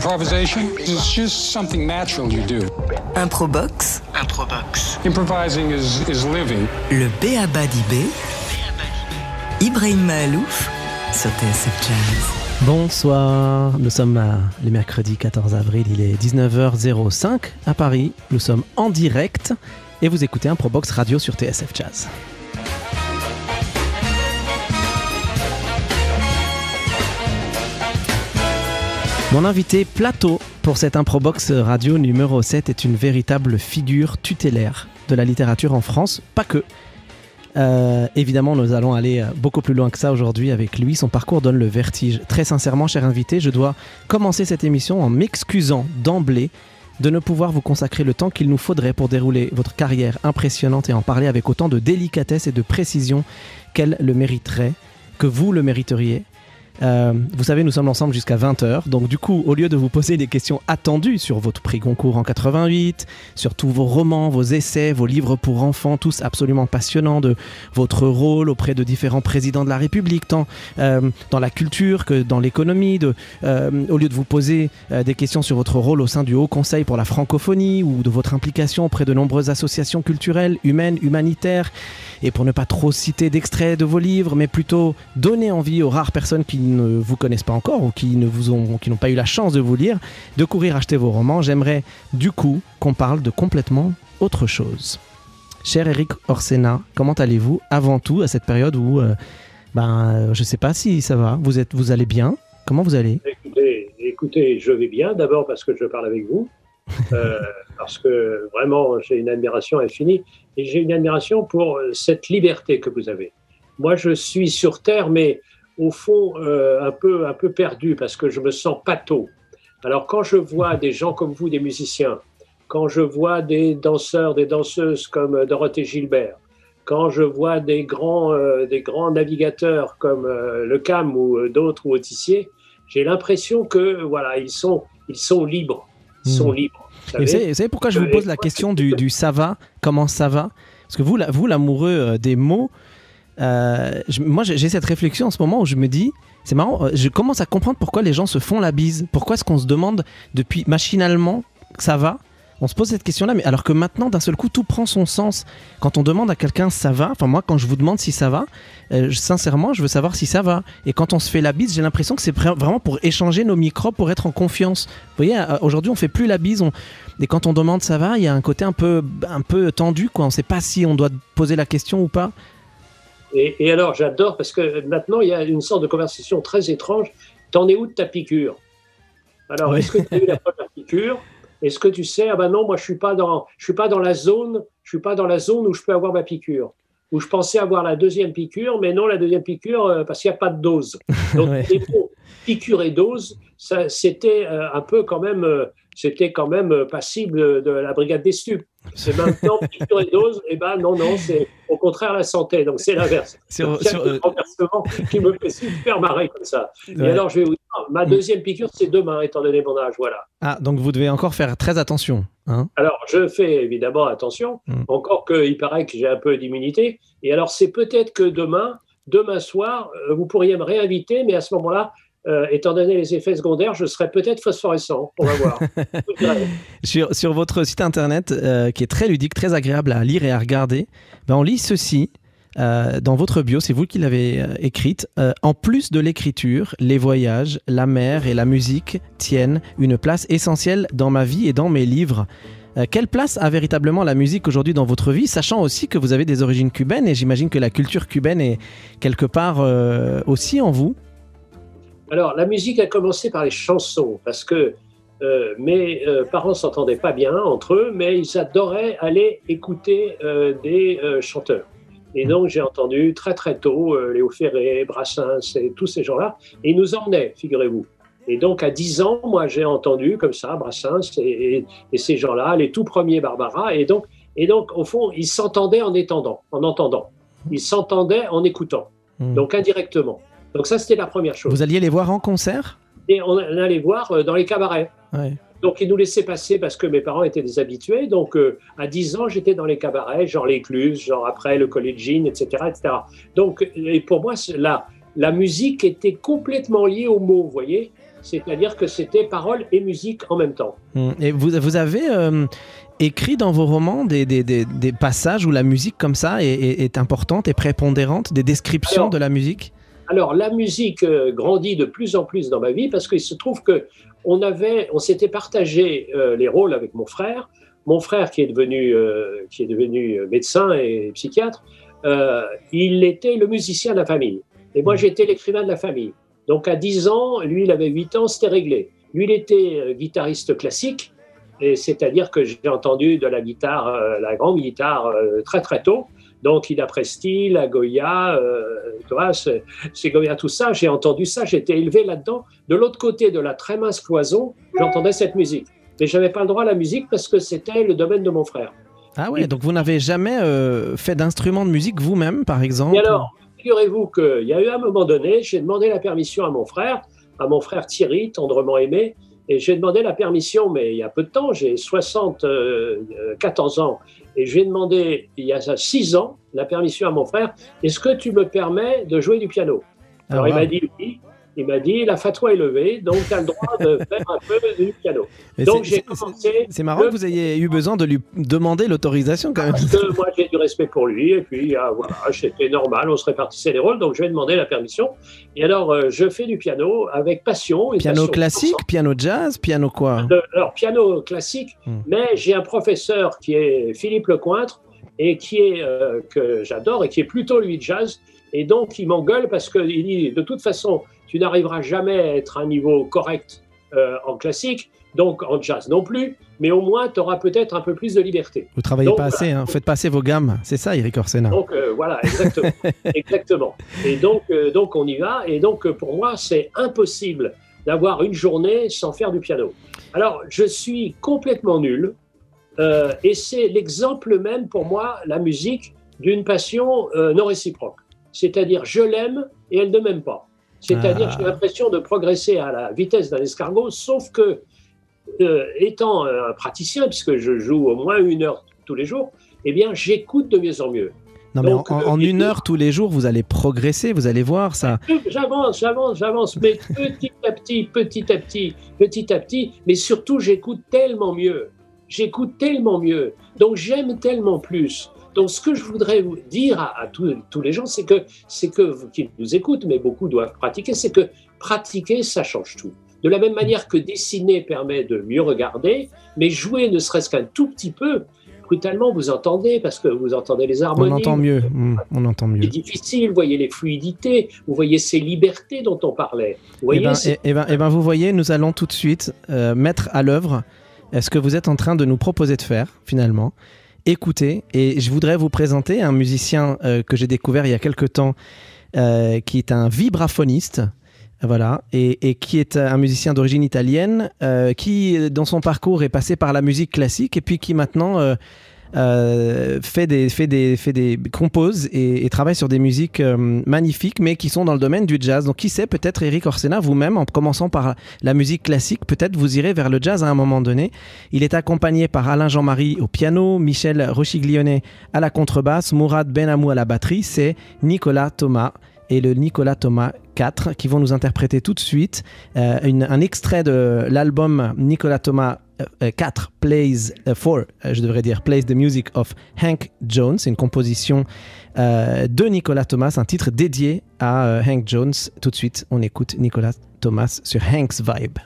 Improvisation? Is just something natural you do. Improbox. Improbox. Improvising is, is living. Le B.A.B.A. d'IB. Ibrahim Mahalouf sur TSF Jazz. Bonsoir, nous sommes à- le mercredi 14 avril, il est 19h05 à Paris, nous sommes en direct et vous écoutez un Probox Radio sur TSF Jazz. Mon invité plateau pour cette Improbox Radio numéro 7 est une véritable figure tutélaire de la littérature en France, pas que. Euh, évidemment, nous allons aller euh, beaucoup plus loin que ça aujourd'hui avec lui. Son parcours donne le vertige. Très sincèrement, cher invité, je dois commencer cette émission en m'excusant d'emblée de ne pouvoir vous consacrer le temps qu'il nous faudrait pour dérouler votre carrière impressionnante et en parler avec autant de délicatesse et de précision qu'elle le mériterait, que vous le mériteriez. Euh, vous savez, nous sommes ensemble jusqu'à 20h. Donc, du coup, au lieu de vous poser des questions attendues sur votre prix Goncourt en 88, sur tous vos romans, vos essais, vos livres pour enfants, tous absolument passionnants, de votre rôle auprès de différents présidents de la République, tant euh, dans la culture que dans l'économie, euh, au lieu de vous poser des questions sur votre rôle au sein du Haut Conseil pour la francophonie ou de votre implication auprès de nombreuses associations culturelles, humaines, humanitaires, et pour ne pas trop citer d'extraits de vos livres, mais plutôt donner envie aux rares personnes qui ne vous connaissent pas encore ou qui ne vous ont, qui n'ont pas eu la chance de vous lire, de courir acheter vos romans. J'aimerais du coup qu'on parle de complètement autre chose. Cher Eric Orsena, comment allez-vous avant tout à cette période où, euh, ben, euh, je sais pas si ça va, vous êtes, vous allez bien? Comment vous allez? Écoutez, écoutez, je vais bien. D'abord parce que je parle avec vous, euh, parce que vraiment j'ai une admiration infinie et j'ai une admiration pour cette liberté que vous avez. Moi, je suis sur terre, mais au fond euh, un peu un peu perdu parce que je me sens pato. Alors quand je vois des gens comme vous, des musiciens, quand je vois des danseurs, des danseuses comme euh, Dorothée Gilbert, quand je vois des grands, euh, des grands navigateurs comme euh, Le Cam ou euh, d'autres ou Autissier, j'ai l'impression que voilà, ils sont, ils sont libres, ils sont Hmm. libres. vous savez. vous savez, vous savez pourquoi je vous pose la question du, du ça va? Comment ça va? Parce que vous, la- vous l'amoureux des mots, euh, moi j'ai cette réflexion en ce moment où je me dis, c'est marrant, euh, je commence à comprendre pourquoi les gens se font la bise. Pourquoi est-ce qu'on se demande depuis machinalement que ça va? On se pose cette question-là, mais alors que maintenant, d'un seul coup, tout prend son sens. Quand on demande à quelqu'un ça va, enfin moi, quand je vous demande si ça va, euh, sincèrement, je veux savoir si ça va. Et quand on se fait la bise, j'ai l'impression que c'est vra- vraiment pour échanger nos microbes, pour être en confiance. Vous voyez, aujourd'hui, on fait plus la bise. on- Et quand on demande ça va, il y a un côté un peu, un peu tendu, quoi. On ne sait pas si on doit poser la question ou pas. Et, et alors, j'adore parce que maintenant, il y a une sorte de conversation très étrange. T'en es où de ta piqûre? Alors, Oui. est-ce que tu as eu la première piqûre? Est-ce que tu sais, ah ben non, moi, je suis pas dans, je suis pas dans la zone, je suis pas dans la zone où je peux avoir ma piqûre. Où je pensais avoir la deuxième piqûre, mais non, la deuxième piqûre, euh, parce qu'il n'y a pas de dose. Donc, Ouais. les mots piqûre et dose, c'était euh, un peu quand même, euh, c'était quand même passible de la brigade des stupes. C'est maintenant piqûre et dose, et ben non, non, c'est au contraire la santé. Donc, c'est l'inverse. Sur- Donc, il y a sur, ce euh, renversement qui me fait super marrer comme ça. Et alors, je vais vous dire, ma deuxième piqûre, c'est demain, étant donné mon âge. Voilà. Ah, donc vous devez encore faire très attention. Hein Alors, je fais évidemment attention, Mm. encore qu'il paraît que j'ai un peu d'immunité. Et alors, c'est peut-être que demain, demain soir, euh, vous pourriez me réinviter, mais à ce moment-là, euh, étant donné les effets secondaires, je serai peut-être phosphorescent. On va voir. Sur, sur votre site internet, euh, qui est très ludique, très agréable à lire et à regarder, ben on lit ceci euh, dans votre bio, c'est vous qui l'avez écrite. En plus de l'écriture, les voyages, la mer et la musique tiennent une place essentielle dans ma vie et dans mes livres. Quelle place a véritablement la musique aujourd'hui dans votre vie, sachant aussi que vous avez des origines cubaines et j'imagine que la culture cubaine est quelque part aussi en vous? Alors, la musique a commencé par les chansons, parce que euh, mes euh, parents s'entendaient pas bien entre eux, mais ils adoraient aller écouter euh, des euh, chanteurs. Et donc, j'ai entendu très très tôt Léo Ferré, Brassens et tous ces gens-là, et ils nous emmenaient, figurez-vous. Et donc, à 10 ans, moi, j'ai entendu comme ça Brassens et, et- et ces gens-là, les tout premiers Barbara, et donc, et donc au fond, ils s'entendaient en étendant, en entendant. Ils s'entendaient en écoutant, Hmm. donc indirectement. Donc ça, c'était la première chose Vous alliez les voir en concert? Et on allait voir euh, dans les cabarets. Ouais. Donc, ils nous laissaient passer parce que mes parents étaient des habitués. Donc, euh, à 10 ans, j'étais dans les cabarets, genre l'écluse, genre après le collégienne, etc., etc. Donc, et pour moi, la, la musique était complètement liée aux mots, vous voyez? C'est-à-dire que c'était parole et musique en même temps. Hum, Et vous, vous avez euh, écrit dans vos romans des, des- des- des passages où la musique comme ça est, est- est importante et prépondérante, des descriptions Alors, de la musique? Alors la musique euh, grandit de plus en plus dans ma vie parce qu'il se trouve que on avait, on s'était partagé euh, les rôles avec mon frère. Mon frère qui est devenu, euh, qui est devenu médecin et psychiatre, il était le musicien de la famille. Et moi j'étais l'écrivain de la famille. Donc à 10 ans, lui il avait 8 ans, c'était réglé. Lui il était guitariste classique, et c'est-à-dire que j'ai entendu de la guitare, la grande guitare très très tôt. Donc il a Presti, la Goya, euh, tu vois, c'est- Ségovia, tout ça, j'ai entendu ça, j'étais élevé là-dedans. De l'autre côté de la très mince cloison, j'entendais cette musique. Mais j'avais pas le droit à la musique parce que c'était le domaine de mon frère. Ah ouais, donc vous n'avez jamais euh, fait d'instrument de musique vous-même, par exemple? Et alors, figurez-vous qu'il y a eu un moment donné, j'ai demandé la permission à mon frère, à mon frère Thierry, tendrement aimé, et j'ai demandé la permission, mais il y a peu de temps, j'ai 74 ans, et j'ai demandé il y a 6 ans la permission à mon frère, est-ce que tu me permets de jouer du piano? Alors Ah, il m'a dit oui. Il m'a dit la fatwa est levée, donc tu as le droit de faire un peu du piano. Mais Donc c'est- j'ai commencé. C'est marrant le- que vous ayez eu besoin de lui demander l'autorisation quand même. Parce que moi j'ai du respect pour lui et puis ah, voilà, c'était normal, on se répartissait les rôles, donc je vais demander la permission. Et alors euh, je fais du piano avec passion. Piano passion classique, piano jazz, piano quoi? De- alors, piano classique, Hmm. mais j'ai un professeur qui est Philippe Lecointre et qui est, euh, que j'adore et qui est plutôt lui jazz. Et donc, il m'engueule parce qu'il dit de toute façon, tu n'arriveras jamais à être à un niveau correct euh, en classique, donc en jazz non plus, mais au moins, tu auras peut-être un peu plus de liberté. Vous travaillez Donc, pas voilà. assez, hein. faites passer vos gammes. C'est ça, Eric Orsena. Donc euh, voilà, exactement. exactement. Et donc, euh, donc, on y va. Et donc, pour moi, c'est impossible d'avoir une journée sans faire du piano. Alors, je suis complètement nul. et c'est l'exemple même pour moi, la musique, d'une passion non réciproque. C'est-à-dire, je l'aime et elle ne m'aime pas. C'est-à-dire, Ah. j'ai l'impression de progresser à la vitesse d'un escargot, sauf que, euh, étant un praticien, puisque je joue au moins une heure tous les jours, eh bien, j'écoute de mieux en mieux. Non, mais donc, en, euh, en une heure tous les jours, vous allez progresser, vous allez voir ça. J'avance, j'avance, j'avance, mais petit à petit, petit à petit, petit à petit, mais surtout j'écoute tellement mieux, j'écoute tellement mieux, donc j'aime tellement plus. Donc ce que je voudrais vous dire à, à tous, tous les gens, c'est que, c'est que, vous qui nous écoutent, mais beaucoup doivent pratiquer, c'est que pratiquer, ça change tout. De la même manière que dessiner permet de mieux regarder, mais jouer ne serait-ce qu'un tout petit peu, brutalement vous entendez, parce que vous entendez les On harmonies. entend mieux. Hmm, on entend mieux. C'est difficile, vous voyez les fluidités, vous voyez ces libertés dont on parlait. Vous Eh voyez, ben, c'est- eh- eh ben- ben, vous voyez, nous allons tout de suite euh, mettre à l'œuvre euh, ce que vous êtes en train de nous proposer de faire, finalement. Écoutez, et je voudrais vous présenter un musicien euh, que j'ai découvert il y a quelque temps, euh, qui est un vibraphoniste. Voilà, et, et qui est un musicien d'origine italienne, euh, qui dans son parcours est passé par la musique classique et puis qui maintenant euh, fait des, fait des, fait des compose et, travaille sur des musiques euh, magnifiques, mais qui sont dans le domaine du jazz. Donc, qui sait, peut-être Eric Orsena, vous-même, en commençant par la musique classique, peut-être vous irez vers le jazz à un moment donné. Il est accompagné par Alain Jean-Marie au piano, Michel Rochiglione à la contrebasse, Mourad Benamou à la batterie. C'est Nicolas Thomas et le Nicolas Thomas 4 qui vont nous interpréter tout de suite euh, un extrait de l'album Nicolas Thomas euh, 4 Plays 4, je devrais dire Plays the Music of Hank Jones. Une composition euh, de Nicolas Thomas, un titre dédié à euh, Hank Jones. Tout de suite, on écoute Nicolas Thomas sur Hank's Vibe.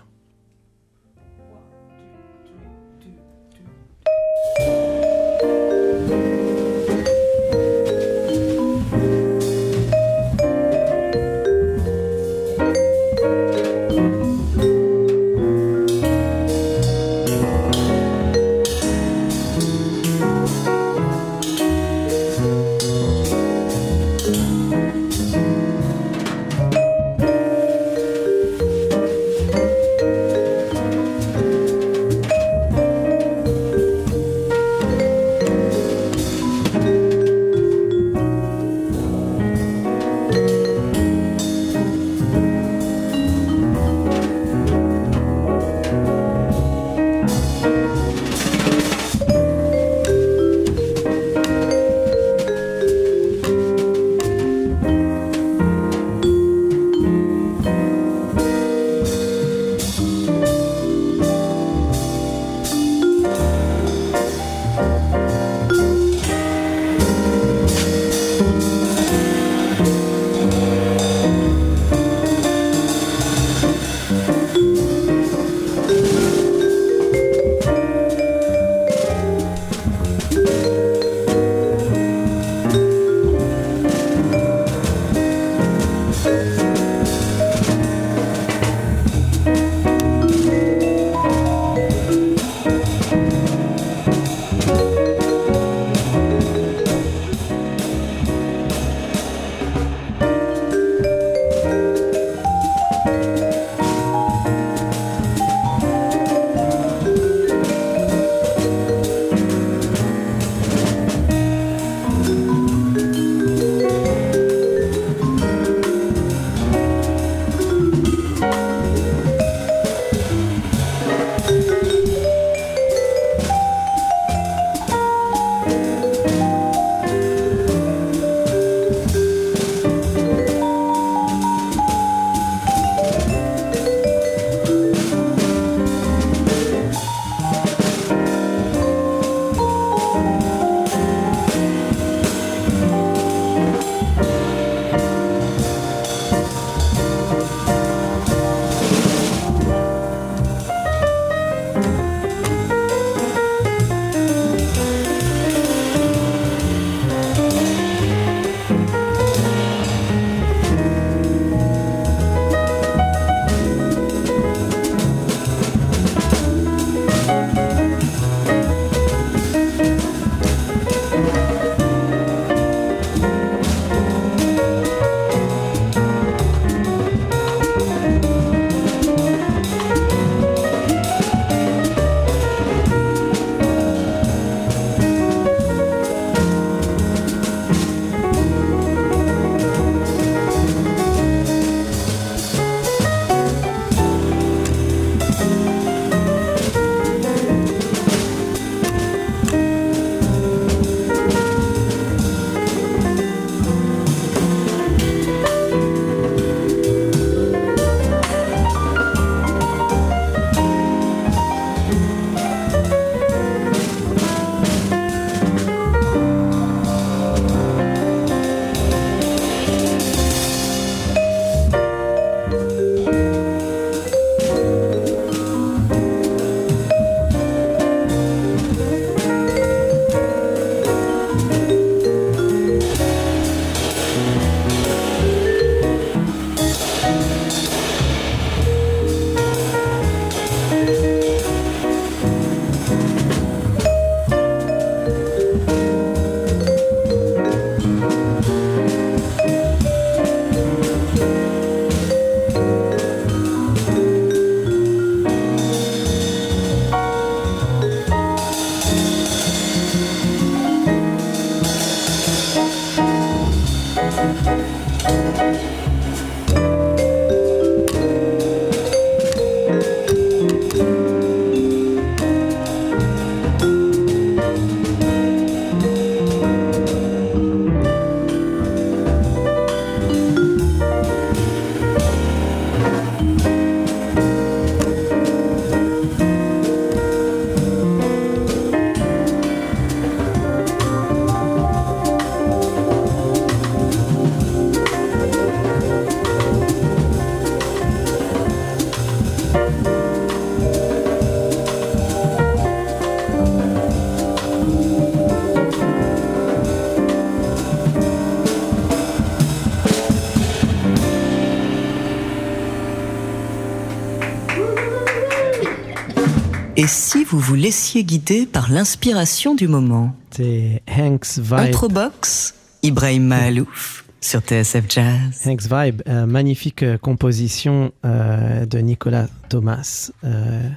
Et si vous vous laissiez guider par l'inspiration du moment? C'est Hank's Vibe. Introbox, Ibrahim Mahalouf sur TSF Jazz. Hank's Vibe, euh, magnifique euh, composition euh, de Nicolas Thomas. euh,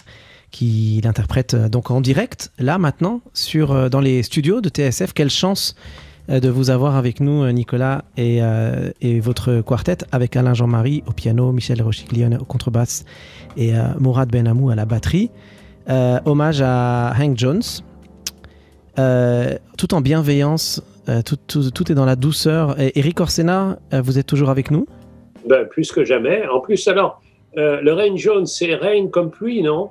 qui l'interprète donc en direct, là maintenant, sur, dans les studios de TSF. Quelle chance de vous avoir avec nous, Nicolas, et, euh, et votre quartet, avec Alain Jean-Marie au piano, Michel Rochiglione au contrebasse et euh, Mourad Benamou à la batterie. Euh, hommage à Hank Jones, Euh, tout en bienveillance, euh, tout, tout- tout est dans la douceur. Et Eric Orsena, vous êtes toujours avec nous? Ben, plus que jamais. En plus, alors, le Rain Jones, c'est Rain comme pluie, non?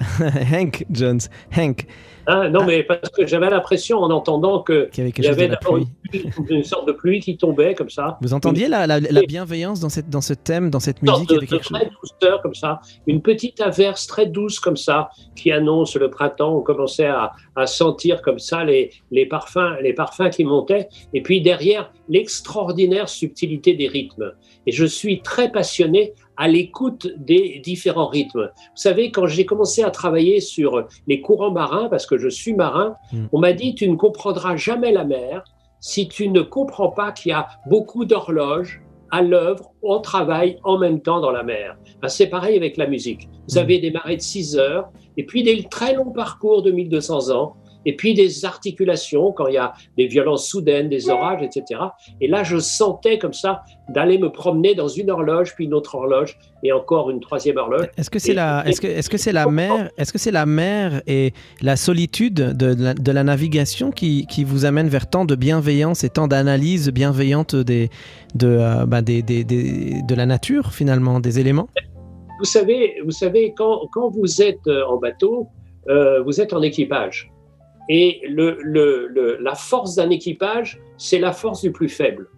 Hank Jones, Hank, Hein, Non, mais parce que j'avais l'impression en entendant que qui avait il quelque y chose de avait la d'abord pluie. une, sorte de pluie qui tombait comme ça. Vous entendiez la, la- la bienveillance dans, cette, dans ce thème, dans cette Une musique? De, avec de quelque chose? vraie douceur comme ça, une petite averse très douce comme ça qui annonce le printemps. On commençait à, à sentir comme ça les, les parfums, les parfums qui montaient. Et puis derrière l'extraordinaire subtilité des rythmes. Et je suis très passionné à l'écoute des différents rythmes. Vous savez, quand j'ai commencé à travailler sur les courants marins, parce que je suis marin, Mm. on m'a dit tu ne comprendras jamais la mer si tu ne comprends pas qu'il y a beaucoup d'horloges à l'œuvre, on travaille en même temps dans la mer. Ben, c'est pareil avec la musique. Vous Mm. avez des marées de 6 heures, et puis des très longs parcours de 1200 ans, et puis des articulations quand il y a des violences soudaines, des orages, etc. Et là, je sentais comme ça d'aller me promener dans une horloge, puis une autre horloge, et encore une troisième horloge. Est-ce que c'est la, est-ce que, est-ce que c'est la mer, est-ce que c'est la mer et la solitude de, de la, de la navigation qui, qui vous amène vers tant de bienveillance et tant d'analyse bienveillante des, de, euh, bah, des, des- des- de la nature finalement, des éléments? Vous savez, vous savez quand, quand vous êtes euh, en bateau, euh, vous êtes en équipage. Et le, le- le- la force d'un équipage, c'est la force du plus faible.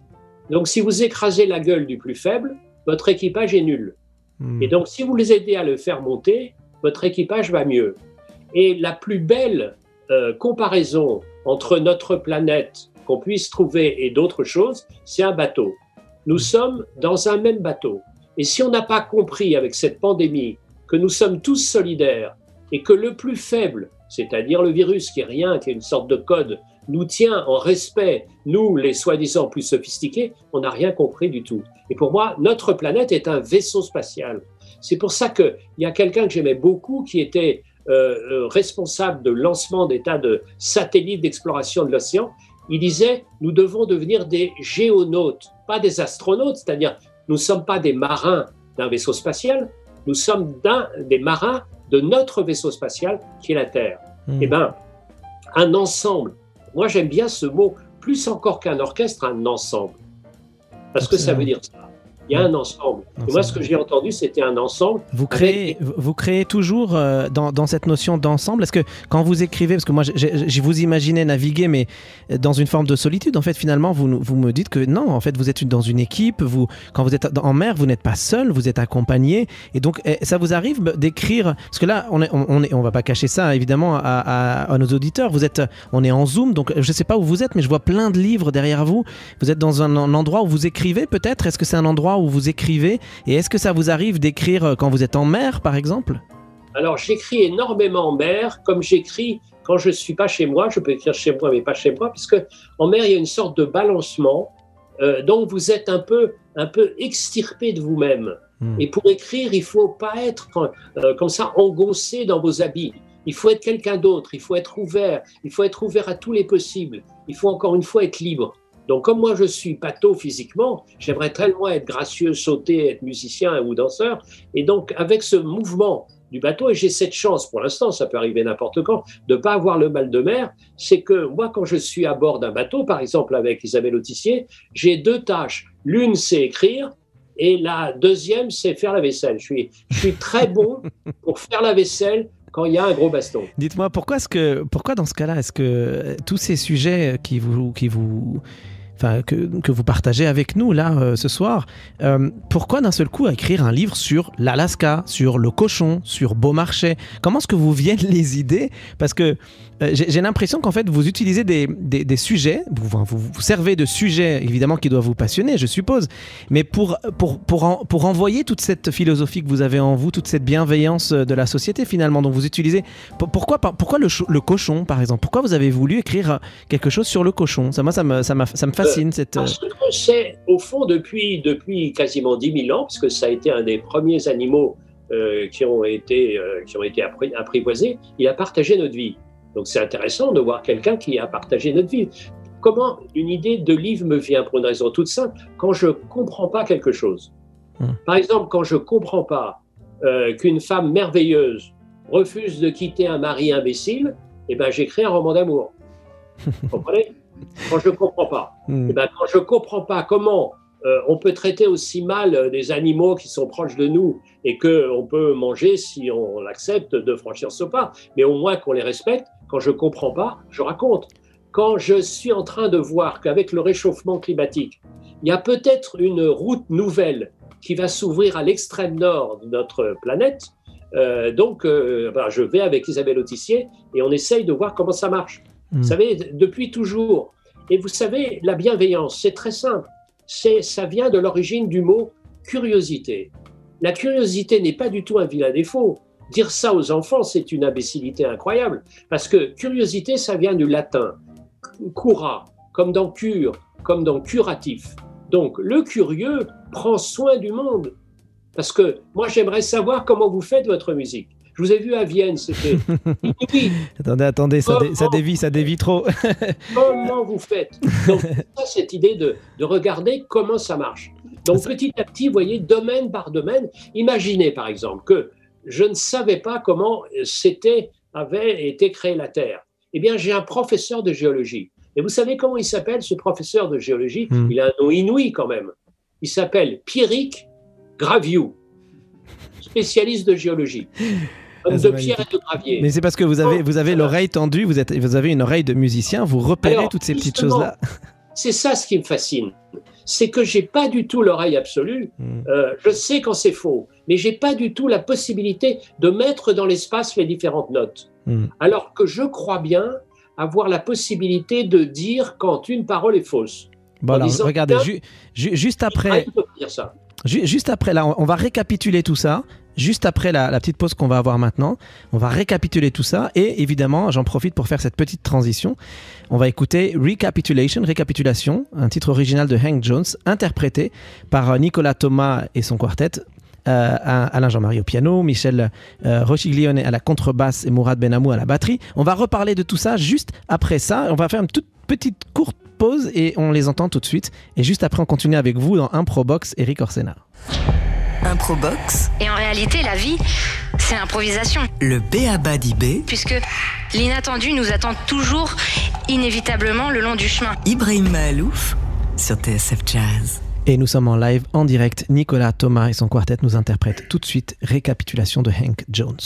Donc, si vous écrasez la gueule du plus faible, votre équipage est nul. Hmm. Et donc, si vous les aidez à le faire monter, votre équipage va mieux. Et la plus belle euh, comparaison entre notre planète qu'on puisse trouver et d'autres choses, c'est un bateau. Nous sommes dans un même bateau. Et si on n'a pas compris avec cette pandémie que nous sommes tous solidaires et que le plus faible, c'est-à-dire le virus qui est rien, qui est une sorte de code, nous tient en respect, nous les soi-disant plus sophistiqués, on n'a rien compris du tout. Et pour moi, notre planète est un vaisseau spatial. C'est pour ça qu'il y a quelqu'un que j'aimais beaucoup qui était euh, euh, responsable de lancement des tas de satellites d'exploration de l'océan. Il disait, nous devons devenir des géonautes, pas des astronautes, c'est-à-dire nous ne sommes pas des marins d'un vaisseau spatial, nous sommes des marins de notre vaisseau spatial qui est la Terre. Hmm. Eh bien, un ensemble, moi j'aime bien ce mot, plus encore qu'un orchestre, un ensemble. Parce que ça veut dire ça. Il y a un ensemble. Et moi, ce que j'ai entendu, c'était un ensemble. Vous créez, vous vous créez toujours euh, dans, dans cette notion d'ensemble. Est-ce que quand vous écrivez, parce que moi, j'ai- vous imaginez naviguer, mais dans une forme de solitude, en fait, finalement, vous, vous me dites que non, en fait, vous êtes dans une équipe. Vous, quand vous êtes en mer, vous n'êtes pas seul, vous êtes accompagné. Et donc, eh, ça vous arrive d'écrire, parce que là, on est, on, on est, on va pas cacher ça, évidemment, à, à- à nos auditeurs. Vous êtes, on est en Zoom, donc je sais pas où vous êtes, mais je vois plein de livres derrière vous. Vous êtes dans un, un endroit où vous écrivez, peut-être? Est-ce que c'est un endroit où vous écrivez Et est-ce que ça vous arrive d'écrire euh, quand vous êtes en mer, par exemple? Alors, j'écris énormément en mer, comme j'écris quand je ne suis pas chez moi. Je peux écrire chez moi, mais pas chez moi, puisque en mer, il y a une sorte de balancement. Euh, donc, vous êtes un peu, un peu extirpé de vous-même. Hmm. Et pour écrire, il faut pas être euh, comme ça engoncé dans vos habits. Il faut être quelqu'un d'autre. Il faut être ouvert. Il faut être ouvert à tous les possibles. Il faut encore une fois être libre. Donc, comme moi je suis pato physiquement, j'aimerais tellement être gracieux, sauter, être musicien ou danseur. Et donc, avec ce mouvement du bateau, et j'ai cette chance pour l'instant, ça peut arriver n'importe quand, de ne pas avoir le mal de mer, c'est que moi, quand je suis à bord d'un bateau, par exemple avec Isabelle Autissier, j'ai deux tâches. L'une, c'est écrire, et la deuxième, c'est faire la vaisselle. Je suis, très bon pour faire la vaisselle quand il y a un gros baston. Dites-moi, pourquoi, dans ce cas-là, est-ce que tous ces sujets qui vous, que, vous partagez avec nous là euh, ce soir, euh, pourquoi d'un seul coup écrire un livre sur l'Alaska, sur le cochon, sur Beaumarchais? Comment est-ce que vous viennent les idées? Parce que euh, j'ai l'impression qu'en fait vous utilisez des, des, des sujets, vous, vous, vous servez de sujets évidemment qui doivent vous passionner, je suppose, mais pour, pour, pour, en, pour envoyer toute cette philosophie que vous avez en vous, toute cette bienveillance de la société finalement, donc vous utilisez. Pourquoi, pourquoi le, le cochon par exemple? Pourquoi vous avez voulu écrire quelque chose sur le cochon? Ça, Moi ça me, ça, ça me fascine. cette... Parce que c'est au fond depuis, depuis quasiment 10 000 ans, parce que ça a été un des premiers animaux euh, qui ont été, euh, qui ont été apprivoisés, il a partagé notre vie. Donc c'est intéressant de voir quelqu'un qui a partagé notre vie. Comment une idée de livre me vient pour une raison toute simple? Quand je ne comprends pas quelque chose. Mmh. Par exemple, quand je ne comprends pas euh, qu'une femme merveilleuse refuse de quitter un mari imbécile, eh ben, j'écris un roman d'amour. Vous comprenez? Quand je ne comprends pas. Mmh. Eh ben, quand je ne comprends pas comment euh, on peut traiter aussi mal des animaux qui sont proches de nous et qu'on peut manger si on l'accepte de franchir ce pas, mais au moins qu'on les respecte, quand je ne comprends pas, je raconte. Quand je suis en train de voir qu'avec le réchauffement climatique, il y a peut-être une route nouvelle qui va s'ouvrir à l'extrême nord de notre planète, euh, donc euh, ben, je vais avec Isabelle Autissier et on essaye de voir comment ça marche. Mmh. Vous savez, depuis toujours. Et vous savez, la bienveillance, c'est très simple. C'est, ça vient de l'origine du mot curiosité. La curiosité n'est pas du tout un vilain défaut. Dire ça aux enfants, c'est une imbécilité incroyable, parce que curiosité, ça vient du latin, cura, comme dans cure, comme dans curatif. Donc le curieux prend soin du monde, parce que moi j'aimerais savoir comment vous faites votre musique. Je vous ai vu à Vienne, c'était attendez, attendez, ça, dé, ça, dévie, ça dévie trop. comment vous faites? Donc, ça, cette idée de, de, regarder comment ça marche. Donc, petit à petit, vous voyez, domaine par domaine, imaginez par exemple que je ne savais pas comment c'était, avait été créée la Terre. Eh bien, j'ai un professeur de géologie. Et vous savez comment il s'appelle, ce professeur de géologie? Mmh. Il a un nom inouï quand même. Il s'appelle Pierrick Graviou, spécialiste de géologie. Comme de pierre et de gravier. Mais c'est parce que vous avez, vous avez l'oreille tendue, vous, êtes, vous avez une oreille de musicien, vous repérez Alors, toutes ces petites choses-là. C'est ça ce qui me fascine. C'est que j'ai pas du tout l'oreille absolue. Mmh. Euh, je sais quand c'est faux mais j'ai pas du tout la possibilité de mettre dans l'espace les différentes notes. Mm. Alors que je crois bien avoir la possibilité de dire quand une parole est fausse. Bon, alors, regardez, ju ju juste après. Juste après, là, on va récapituler tout ça. Juste après la, la petite pause qu'on va avoir maintenant, on va récapituler tout ça et évidemment, j'en profite pour faire cette petite transition. On va écouter Recapitulation, un titre original de Hank Jones, interprété par Nicolas Thomas et son quartet euh, Alain Jean-Marie au piano, Michel euh, Rochiglione à la contrebasse et Mourad Benamou à la batterie. On va reparler de tout ça juste après ça. On va faire une toute petite courte pause et on les entend tout de suite. Et juste après, on continue avec vous dans Improbox, Eric Orsena. Improbox. Et en réalité, la vie, c'est l'improvisation. Le B.A.B.A. d'IB. Puisque l'inattendu nous attend toujours, inévitablement, le long du chemin. Ibrahim Mahalouf sur TSF Jazz. Et nous sommes en live en direct. Nicolas Thomas et son quartet nous interprètent tout de suite Récapitulation de Hank Jones.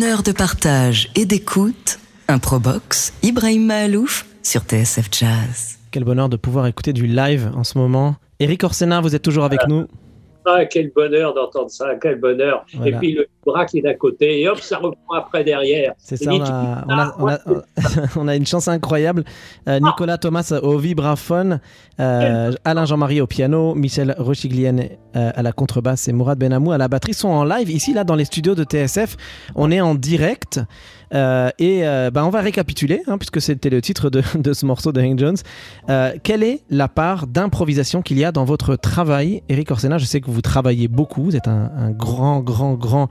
Une heure de partage et d'écoute. Improbox, Ibrahim Mahalouf sur TSF Jazz. Quel bonheur de pouvoir écouter du live en ce moment. Eric Orsena, vous êtes toujours avec nous. Ah, quel bonheur d'entendre ça, quel bonheur. Voilà. Et puis le bras qui est d'à côté, et hop, ça reprend après derrière. C'est ça, on a, on, a, Ah, on, a, on a une chance incroyable. Euh, Nicolas Thomas au vibraphone, euh, Alain Jean-Marie au piano, Michel Rochiglienne euh, à la contrebasse et Mourad Benamou à la batterie sont en live ici, là, dans les studios de TSF. On est en direct. Euh, et euh, bah, on va récapituler, hein, puisque c'était le titre de, de ce morceau de Hank Jones. Euh, quelle est la part d'improvisation qu'il y a dans votre travail? Eric Orsena, je sais que vous travaillez beaucoup, vous êtes un, un grand, grand, grand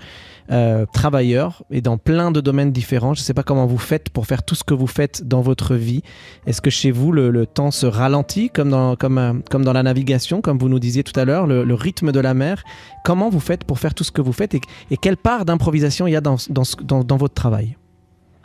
euh, travailleur et dans plein de domaines différents. Je ne sais pas comment vous faites pour faire tout ce que vous faites dans votre vie. Est-ce que chez vous, le, temps se ralentit comme dans, comme, euh, comme dans la navigation, comme vous nous disiez tout à l'heure, le, rythme de la mer? Comment vous faites pour faire tout ce que vous faites et, quelle part d'improvisation il y a dans votre travail?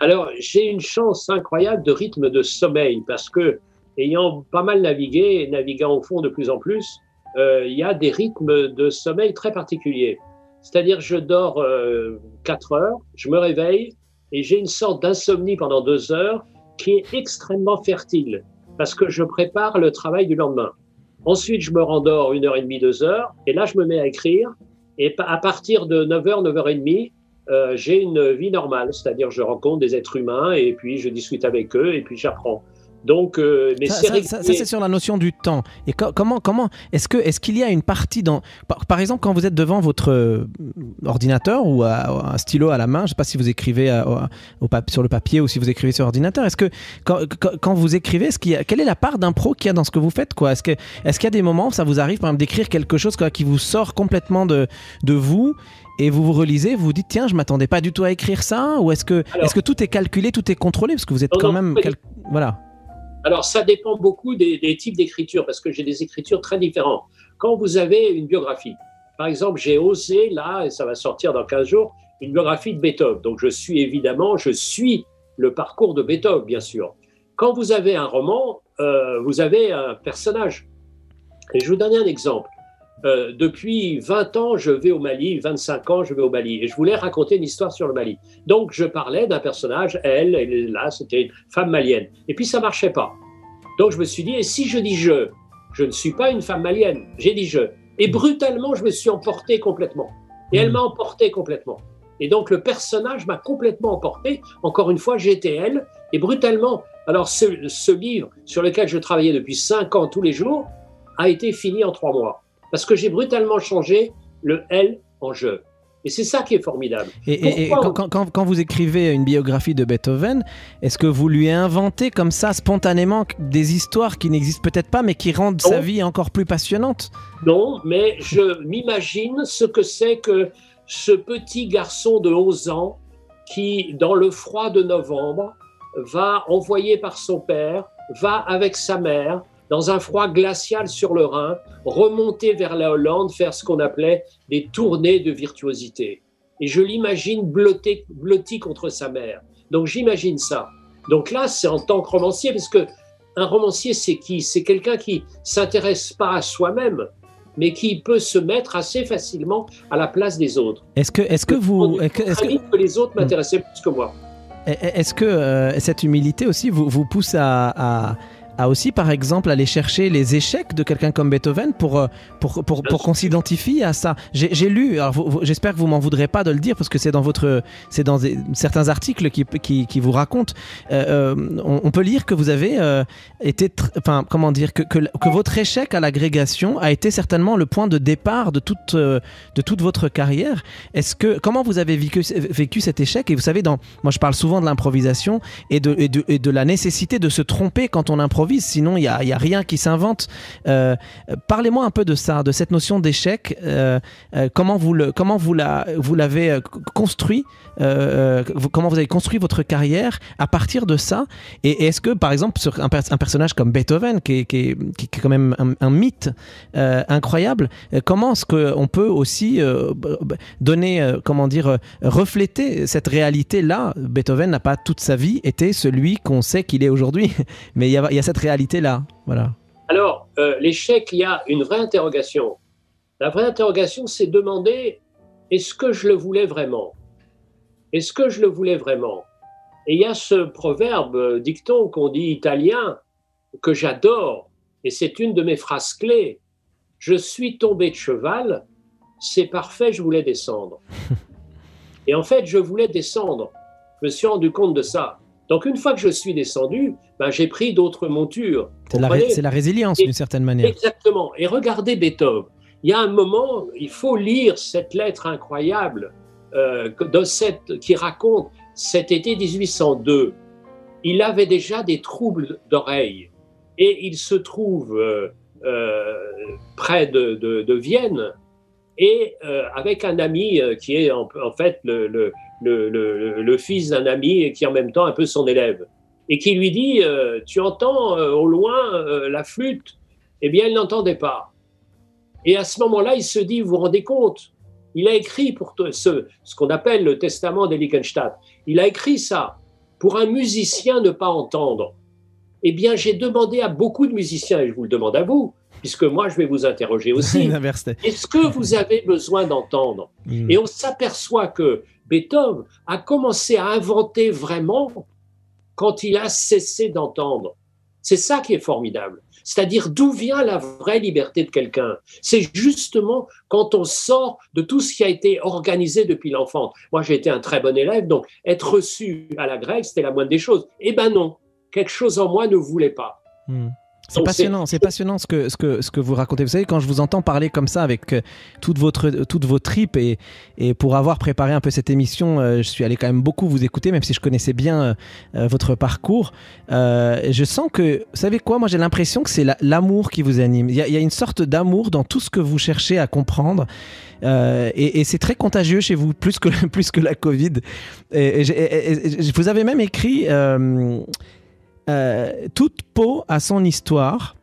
Alors, j'ai une chance incroyable de rythme de sommeil parce que, ayant pas mal navigué et naviguant au fond de plus en plus, euh, il y a des rythmes de sommeil très particuliers. C'est-à-dire, je dors euh, 4 heures, je me réveille et j'ai une sorte d'insomnie pendant 2 heures qui est extrêmement fertile parce que je prépare le travail du lendemain. Ensuite, je me rendors une heure et demie, deux heures, et là, je me mets à écrire. Et à partir de 9h, 9h30, euh, j'ai une vie normale, c'est-à-dire je rencontre des êtres humains et puis je discute avec eux et puis j'apprends. Donc, euh, mais Ça, c'est ça- ça- ça, régulier. c'est sur la notion du temps. Et co- comment, comment est-ce que est-ce qu'il y a une partie dans, par, par exemple, quand vous êtes devant votre euh, ordinateur ou à- un stylo à la main, je ne sais pas si vous écrivez à- au- au pap- sur le papier ou si vous écrivez sur ordinateur. Est-ce que quand, vous écrivez, est-ce qu'il y a, quelle est la part d'impro qu'il y a dans ce que vous faites quoi? Est-ce que est-ce qu'il y a des moments où ça vous arrive par exemple d'écrire quelque chose quoi, qui vous sort complètement de de vous et vous vous relisez, vous vous dites tiens, je m'attendais pas du tout à écrire ça? Ou est-ce que Alors- est-ce que tout est calculé, tout est contrôlé? Parce que vous êtes quand même voilà. Alors, ça dépend beaucoup des, types d'écriture, parce que j'ai des écritures très différentes. Quand vous avez une biographie, par exemple, j'ai osé, là, et ça va sortir dans 15 jours, une biographie de Beethoven. Donc, je suis évidemment, je suis le parcours de Beethoven, bien sûr. Quand vous avez un roman, euh, vous avez un personnage. Et je vous donne un exemple. Euh, depuis 20 ans, je vais au Mali, 25 ans, je vais au Mali, et je voulais raconter une histoire sur le Mali. Donc, je parlais d'un personnage, elle, elle est là, c'était une femme malienne. Et puis, ça marchait pas. Donc, je me suis dit, et si je dis je Je ne suis pas une femme malienne, j'ai dit je. Et brutalement, je me suis emporté complètement. Et elle Mhm. m'a emporté complètement. Et donc, le personnage m'a complètement emporté. Encore une fois, j'étais elle. Et brutalement, alors ce, ce livre sur lequel je travaillais depuis cinq ans tous les jours a été fini en trois mois. Parce que j'ai brutalement changé le elle en je. Et c'est ça qui est formidable. Et, et- et Pourquoi quand, quand- quand vous écrivez une biographie de Beethoven, est-ce que vous lui inventez comme ça spontanément des histoires qui n'existent peut-être pas, mais qui rendent sa vie encore plus passionnante? Non, mais je m'imagine ce que c'est que ce petit garçon de 11 ans qui, dans le froid de novembre, va envoyé par son père, va avec sa mère dans un froid glacial sur le Rhin, remonter vers la Hollande, faire ce qu'on appelait des tournées de virtuosité. Et je l'imagine blotti contre sa mère. Donc j'imagine ça. Donc là, c'est en tant que romancier, parce que un romancier, c'est qui? C'est quelqu'un qui s'intéresse pas à soi-même, mais qui peut se mettre assez facilement à la place des autres. Est-ce que, est-ce que vous, est-ce que, que- les autres m'intéressaient plus que moi. est-ce que, euh, cette humilité aussi vous, vous pousse à, à- à aussi, par exemple, aller chercher les échecs de quelqu'un comme Beethoven pour, euh, pour, pour, pour qu'on s'identifie à ça J'ai lu, alors j'espère que vous m'en voudrez pas de le dire parce que c'est dans, votre, c'est dans des- certains articles qui, qui, qui vous racontent. Euh, euh, on, on peut lire que vous avez euh, été, enfin, comment dire, que, que, que votre échec à l'agrégation a été certainement le point de départ de toute, de toute votre carrière. Est-ce que, comment vous avez vécu, vécu cet échec? Et vous savez, dans, moi je parle souvent de l'improvisation et de, et, de, et de la nécessité de se tromper quand on improvise, sinon il n'y a, rien qui s'invente. Euh, Parlez-moi un peu de ça, de cette notion d'échec. euh, euh, comment vous comment vous la, l'avez construit Comment vous avez construit votre carrière à partir de ça? Et, est-ce que, par exemple, sur un, pers- un personnage comme Beethoven, qui est, qui est- qui est quand même un, mythe incroyable, comment est-ce qu'on peut aussi donner, comment dire, refléter cette réalité-là? Beethoven n'a pas toute sa vie été celui qu'on sait qu'il est aujourd'hui, mais il y a, il y a cette réalité-là. Voilà. Alors, euh, l'échec, il y a une vraie interrogation. La vraie interrogation, c'est demander est-ce que je le voulais vraiment? Est-ce que je le voulais vraiment? Et il y a ce proverbe, euh, dicton qu'on dit italien, que j'adore, et c'est une de mes phrases clés. Je suis tombé de cheval, c'est parfait, je voulais descendre. Et en fait, je voulais descendre. Je me suis rendu compte de ça. Donc une fois que je suis descendu, ben, j'ai pris d'autres montures. C'est la, ré- c'est la résilience d'une certaine manière. Exactement. Et regardez Beethoven. Il y a un moment, il faut lire cette lettre incroyable euh, de cette, qui raconte cet été 1802. Il avait déjà des troubles d'oreille et il se trouve euh, euh, près de, de- de Vienne et avec un ami qui est en, en fait le, le, le, le- le fils d'un ami et qui est en même temps un peu son élève et qui lui dit euh, Tu entends euh, au loin euh, la flûte? Eh bien, il n'entendait pas. Et à ce moment-là, il se dit Vous vous rendez compte Il a écrit pour ce, ce qu'on appelle le testament d'Elikenstadt. Il a écrit ça pour un musicien ne pas entendre. Eh bien, j'ai demandé à beaucoup de musiciens, et je vous le demande à vous, puisque moi, je vais vous interroger aussi. Est-ce que vous avez besoin d'entendre? Mm. Et on s'aperçoit que Beethoven a commencé à inventer vraiment quand il a cessé d'entendre. C'est ça qui est formidable. C'est-à-dire d'où vient la vraie liberté de quelqu'un? C'est justement quand on sort de tout ce qui a été organisé depuis l'enfance. Moi, j'ai été un très bon élève, donc être reçu à la grecque, c'était la moindre des choses. Eh ben non, quelque chose en moi ne voulait pas. Hmm. C'est passionnant, c'est passionnant ce que, ce, que, ce que vous racontez. Vous savez, quand je vous entends parler comme ça avec euh, toutes, votre, toutes vos tripes et, et pour avoir préparé un peu cette émission, euh, je suis allé quand même beaucoup vous écouter, même si je connaissais bien euh, euh, votre parcours. Euh, je sens que, vous savez quoi, moi j'ai l'impression que c'est la- l'amour qui vous anime. Il y, y a une sorte d'amour dans tout ce que vous cherchez à comprendre. Euh, et, et c'est très contagieux chez vous, plus que, plus que la Covid. Et- et- vous avez même écrit euh, Toute peau a son histoire.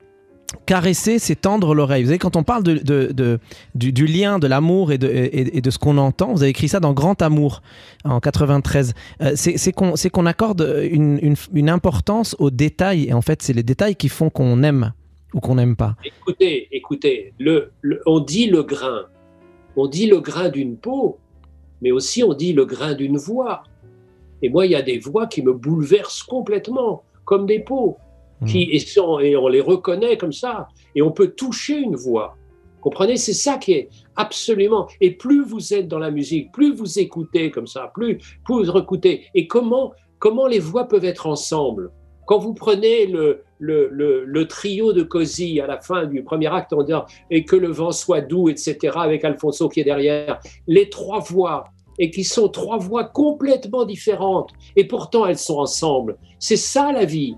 Caresser, c'est tendre l'oreille. Vous savez, quand on parle du, lien, de l'amour et de, ce qu'on entend, vous avez écrit ça dans Grand Amour en 93. Euh, c'est qu'on accorde une, importance aux détails. Et en fait, c'est les détails qui font qu'on aime ou qu'on n'aime pas. Écoutez, écoutez, on dit le grain. On dit le grain d'une peau, mais aussi on dit le grain d'une voix. Et moi, il y a des voix qui me bouleversent complètement, comme des peaux. Qui, et, sont- et on les reconnaît comme ça. Et on peut toucher une voix. Comprenez, c'est ça qui est absolument. Et plus vous êtes dans la musique, plus vous écoutez comme ça, plus, plus vous écoutez. Et comment, comment les voix peuvent être ensemble? Quand vous prenez le, le, le, le trio de Cosi à la fin du premier acte en disant et que le vent soit doux, etc., avec Alfonso qui est derrière, les trois voix, et qui sont trois voix complètement différentes, et pourtant elles sont ensemble. C'est ça la vie.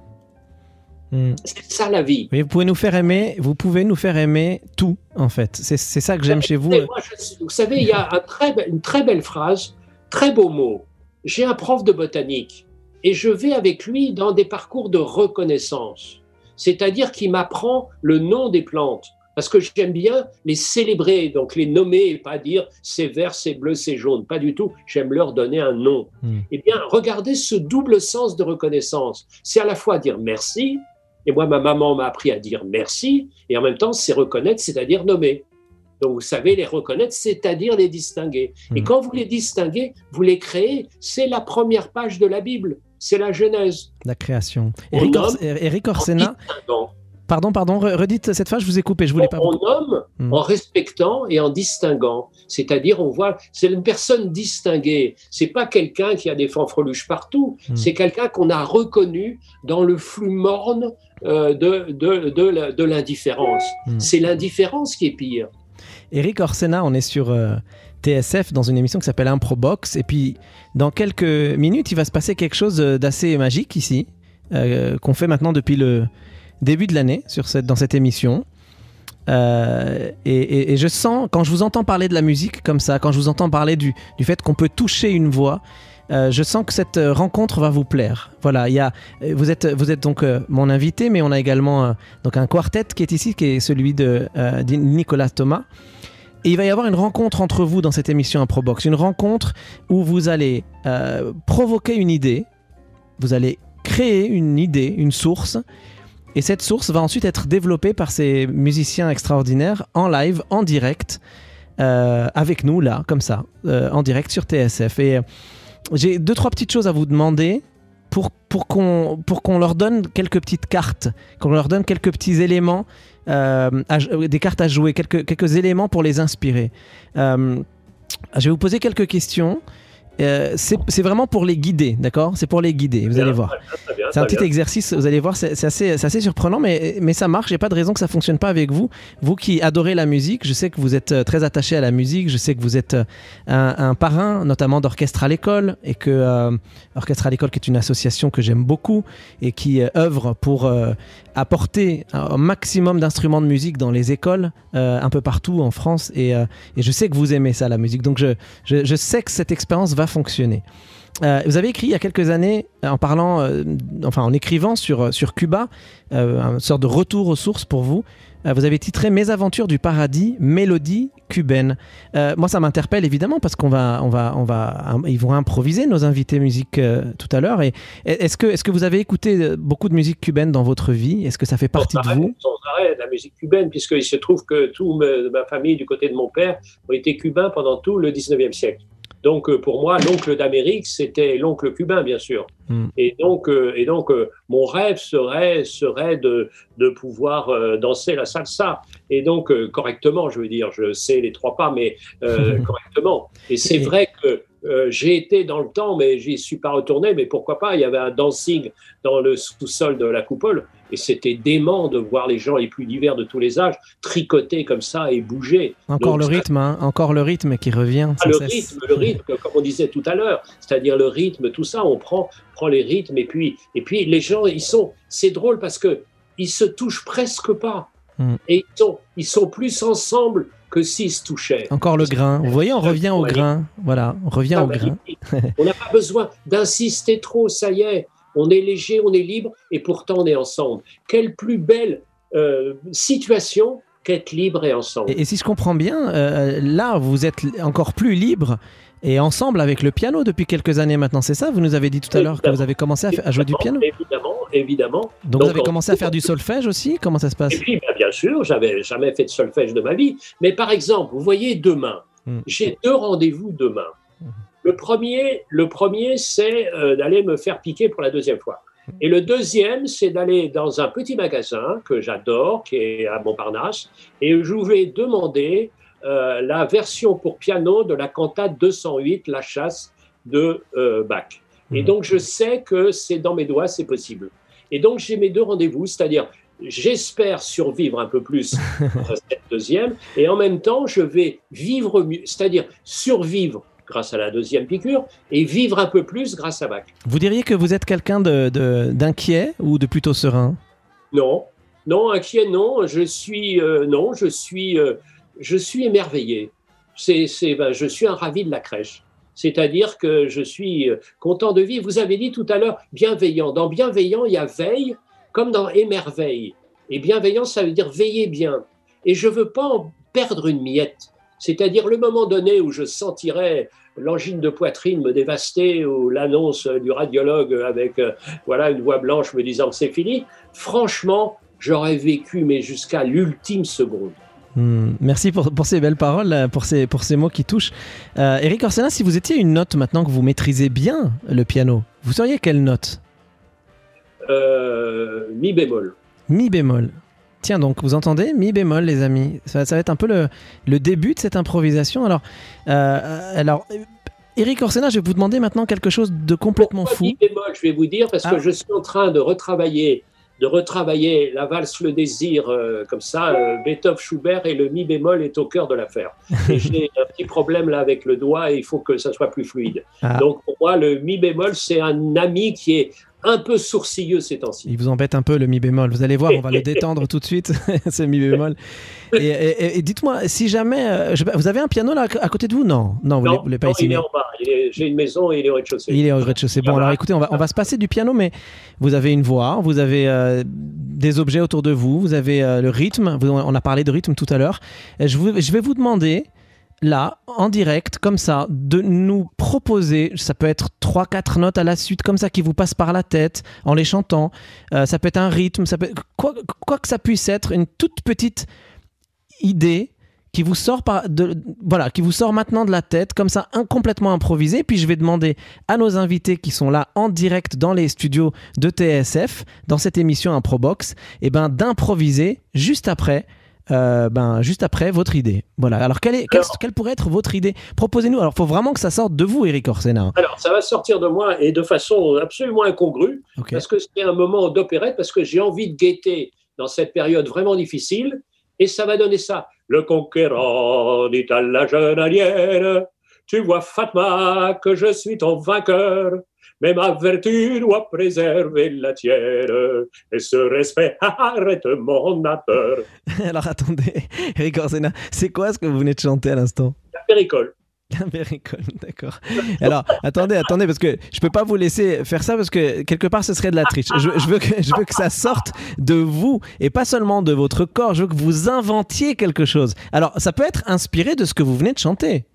Hmm. C'est ça la vie. Mais vous pouvez nous faire aimer, vous pouvez nous faire aimer tout, en fait. C'est ça que j'aime chez vous. Et moi, je- vous savez, il y a un très be- une très belle phrase, très beau mot. J'ai un prof de botanique et je vais avec lui dans des parcours de reconnaissance. C'est-à-dire qu'il m'apprend le nom des plantes. Parce que j'aime bien les célébrer, donc les nommer et pas dire c'est vert, c'est bleu, c'est jaune. Pas du tout. J'aime leur donner un nom. Hmm. Eh bien, regardez ce double sens de reconnaissance. C'est à la fois dire merci, et moi, ma maman m'a appris à dire merci, et en même temps, c'est reconnaître, c'est-à-dire nommer. Donc, vous savez, les reconnaître, c'est-à-dire les distinguer. Et Mhm. quand vous les distinguez, vous les créez, c'est la première page de la Bible, c'est la Genèse. La création. On Eric, Ors- Eric En Orsena. Pardon, pardon, re- redites cette phrase, je vous ai coupé, je voulais pas. on nomme Hmm. en respectant et en distinguant. C'est-à-dire, on voit, c'est une personne distinguée. C'est pas quelqu'un qui a des fanfreluches partout. Hmm. C'est quelqu'un qu'on a reconnu dans le flux morne euh, de, de, de, l'indifférence. Hmm. C'est l'indifférence qui est pire. Eric Orsena, on est sur euh, TSF dans une émission qui s'appelle Improbox. Et puis, dans quelques minutes, il va se passer quelque chose euh, d'assez magique ici, euh, qu'on fait maintenant depuis le début de l'année sur cette, dans cette émission. Euh, et, je sens, quand je vous entends parler de la musique comme ça, quand je vous entends parler du, du fait qu'on peut toucher une voix, euh, je sens que cette euh, rencontre va vous plaire. Voilà, il y a, vous, êtes, vous êtes donc mon invité, mais on a également donc un quartet qui est ici, qui est celui de Nicolas Thomas. Et il va y avoir une rencontre entre vous dans cette émission Improbox, une rencontre où vous allez provoquer une idée, vous allez créer une idée, une source, et cette source va ensuite être développée par ces musiciens extraordinaires en live, en direct, euh, avec nous là, comme ça, euh, en direct sur TSF. Et j'ai deux trois petites choses à vous demander pour, pour qu'on qu'on leur donne quelques petites cartes, qu'on leur donne quelques petits éléments, euh, des cartes à jouer, quelques, quelques éléments pour les inspirer. Euh, je vais vous poser quelques questions. Euh, c'est vraiment pour les guider, d'accord? C'est pour les guider, vous Bien, allez voir. C'est un petit bien. exercice, vous allez voir, c'est assez, assez surprenant, mais, mais ça marche. Il n'y a pas de raison que ça fonctionne pas avec vous. Vous qui adorez la musique, je sais que vous êtes euh, très attaché à la musique, je sais que vous êtes euh, un, un parrain, notamment d'Orchestre à l'école, et que euh, Orchestre à l'école, qui est une association que j'aime beaucoup et qui euh, œuvre pour apporter un maximum d'instruments de musique dans les écoles, un peu partout en France. Et, et je sais que vous aimez ça, la musique. Donc je, je, je sais que cette expérience va fonctionner. Euh, vous avez écrit il y a quelques années, euh, en parlant, euh, enfin en écrivant sur, sur Cuba, euh, une sorte de retour aux sources pour vous. Vous avez titré Mes aventures du paradis, mélodie cubaine. Moi, ça m'interpelle évidemment parce qu'on va, on va, on va, ils vont improviser nos invités musique tout à l'heure. Et est-ce que, est-ce que vous avez écouté beaucoup de musique cubaine dans votre vie? Est-ce que ça fait partie de vous? Sans arrêt, la musique cubaine, puisqu'il se trouve que toute ma famille, du côté de mon père, ont été cubains pendant tout le 19e siècle. Donc, euh, pour moi, l'oncle d'Amérique, c'était l'oncle cubain, bien sûr. Mm. Et donc, euh, et donc euh, mon rêve serait, serait de, de pouvoir danser la salsa. Et donc, correctement, je veux dire, je sais les trois pas, mais euh, correctement. Et c'est vrai que euh, j'ai été dans le temps, mais j'y suis pas retourné. Mais pourquoi pas? Il y avait un dancing dans le sous-sol de la coupole. Et c'était dément de voir les gens les plus divers de tous les âges tricoter comme ça et bouger. Encore Donc, le rythme, hein, encore le rythme qui revient. ah, le cesse. rythme, le rythme, comme on disait tout à l'heure, c'est-à-dire le rythme, tout ça, on prend, prend les rythmes et puis, et puis les gens, ils sont, c'est drôle parce que ils se touchent presque pas Mm. et ils sont, ils sont plus ensemble que s'ils se touchaient. Encore le grain. Vous voyez, on revient au grain. Voilà, on revient Ah, au grain. magnifique. on n'a pas besoin d'insister trop, ça y est, on est léger, on est libre et pourtant on est ensemble. Quelle plus belle euh, situation qu'être libre et ensemble. Et, et si je comprends bien, euh, là, vous êtes encore plus libre et ensemble avec le piano depuis quelques années maintenant, c'est ça? Vous nous avez dit tout à l'heure que vous avez commencé à, jouer du piano? Évidemment, évidemment. Donc, vous avez en- commencé à faire du solfège aussi? Comment ça se passe? Et puis, ben, bien sûr, j'avais jamais fait de solfège de ma vie. Mais par exemple, vous voyez, demain, Mm. j'ai deux rendez-vous demain. Le premier, le premier c'est euh, d'aller me faire piquer pour la deuxième fois. Et le deuxième, c'est d'aller dans un petit magasin que j'adore, qui est à Montparnasse, et je vais demander euh, la version pour piano de la cantate 208, La chasse de euh, Bach. Et Mhm. donc, je sais que c'est dans mes doigts, c'est possible. Et donc, j'ai mes deux rendez-vous, c'est-à-dire, j'espère survivre un peu plus à cette deuxième, et en même temps, je vais vivre mieux, c'est-à-dire survivre grâce à la deuxième piqûre et vivre un peu plus grâce à Bach. Vous diriez que vous êtes quelqu'un de- de- d'inquiet ou de plutôt serein? Non, non, inquiet, non, je suis, euh, non, je suis, euh, je suis émerveillé. C'est, ben, je suis un ravi de la crèche. C'est-à-dire que je suis euh, content de vivre. Vous avez dit tout à l'heure bienveillant. Dans bienveillant, il y a veille, comme dans émerveille. Et bienveillant, ça veut dire veiller bien. Et je veux pas en perdre une miette. C'est-à-dire le moment donné où je sentirais l'angine de poitrine me dévaster ou l'annonce du radiologue avec euh, voilà une voix blanche me disant que c'est fini. Franchement, j'aurais vécu mais jusqu'à l'ultime seconde. Hmm, Merci pour, pour ces belles paroles, pour ces, pour ces mots qui touchent. Euh, Eric Orsena, si vous étiez une note maintenant que vous maîtrisez bien le piano, vous seriez quelle note? Euh, mi bémol. Mi bémol. Tiens donc, vous entendez Mi bémol, les amis. Ça, ça va être un peu le, le début de cette improvisation. Alors, euh, alors Eric Orsena, je vais vous demander maintenant quelque chose de complètement Pourquoi fou. mi bémol, je vais vous dire, parce Ah. que je suis en train de retravailler, de retravailler la valse Le Désir euh, comme ça, euh, Beethoven, Schubert, et le mi bémol est au cœur de l'affaire. Et j'ai un petit problème là avec le doigt et il faut que ça soit plus fluide. Ah. Donc pour moi, le mi bémol, c'est un ami qui est un peu sourcilleux ces temps-ci. Il vous embête un peu le mi bémol. Vous allez voir, on va le détendre tout de suite, ce mi bémol. Et, et- et dites-moi, si jamais. euh, je vous avez un piano là à côté de vous? Non, non, vous Non, l'avez- pas non, ici. il est en bas. J'ai une maison et il est au rez-de-chaussée. Il est au rez-de-chaussée. Bon, alors écoutez, on va, on va se passer du piano, mais vous avez une voix, vous avez euh, des objets autour de vous, vous avez euh, le rythme. Vous- on a parlé de rythme tout à l'heure. Et Je, vous- je vais vous demander, là, en direct, comme ça, de nous proposer, ça peut être 3-4 notes à la suite, comme ça, qui vous passent par la tête en les chantant. Euh, ça peut être un rythme, ça peut, quoi, quoi que ça puisse être, une toute petite idée qui vous sort par de, voilà, qui vous sort maintenant de la tête, comme ça, un, complètement improvisé. Puis je vais demander à nos invités qui sont là en direct dans les studios de TSF, dans cette émission Improbox, et ben d'improviser juste après. Euh, ben, juste après votre idée. Voilà. Alors, quelle, est, quelle, Alors- quelle pourrait être votre idée? Proposez-nous. Alors, faut vraiment que ça sorte de vous, Eric Orsena. Alors, ça va sortir de moi et de façon absolument incongrue, parce que c'est un moment d'opérette, parce que j'ai envie de gaieté dans cette période vraiment difficile, et ça va donner ça. Le conquérant dit à la jeune allière, tu vois Fatma que je suis ton vainqueur, mais ma vertu doit préserver la tienne, et ce respect arrête mon ardeur. Alors, attendez, Eric Orsena, c'est quoi ce que vous venez de chanter à l'instant? La péricole. La péricole, d'accord. Alors, attendez, attendez, parce que je peux pas vous laisser faire ça parce que quelque part ce serait de la triche. Je, je veux que, je veux que ça sorte de vous et pas seulement de votre corps. Je veux que vous inventiez quelque chose. Alors, ça peut être inspiré de ce que vous venez de chanter.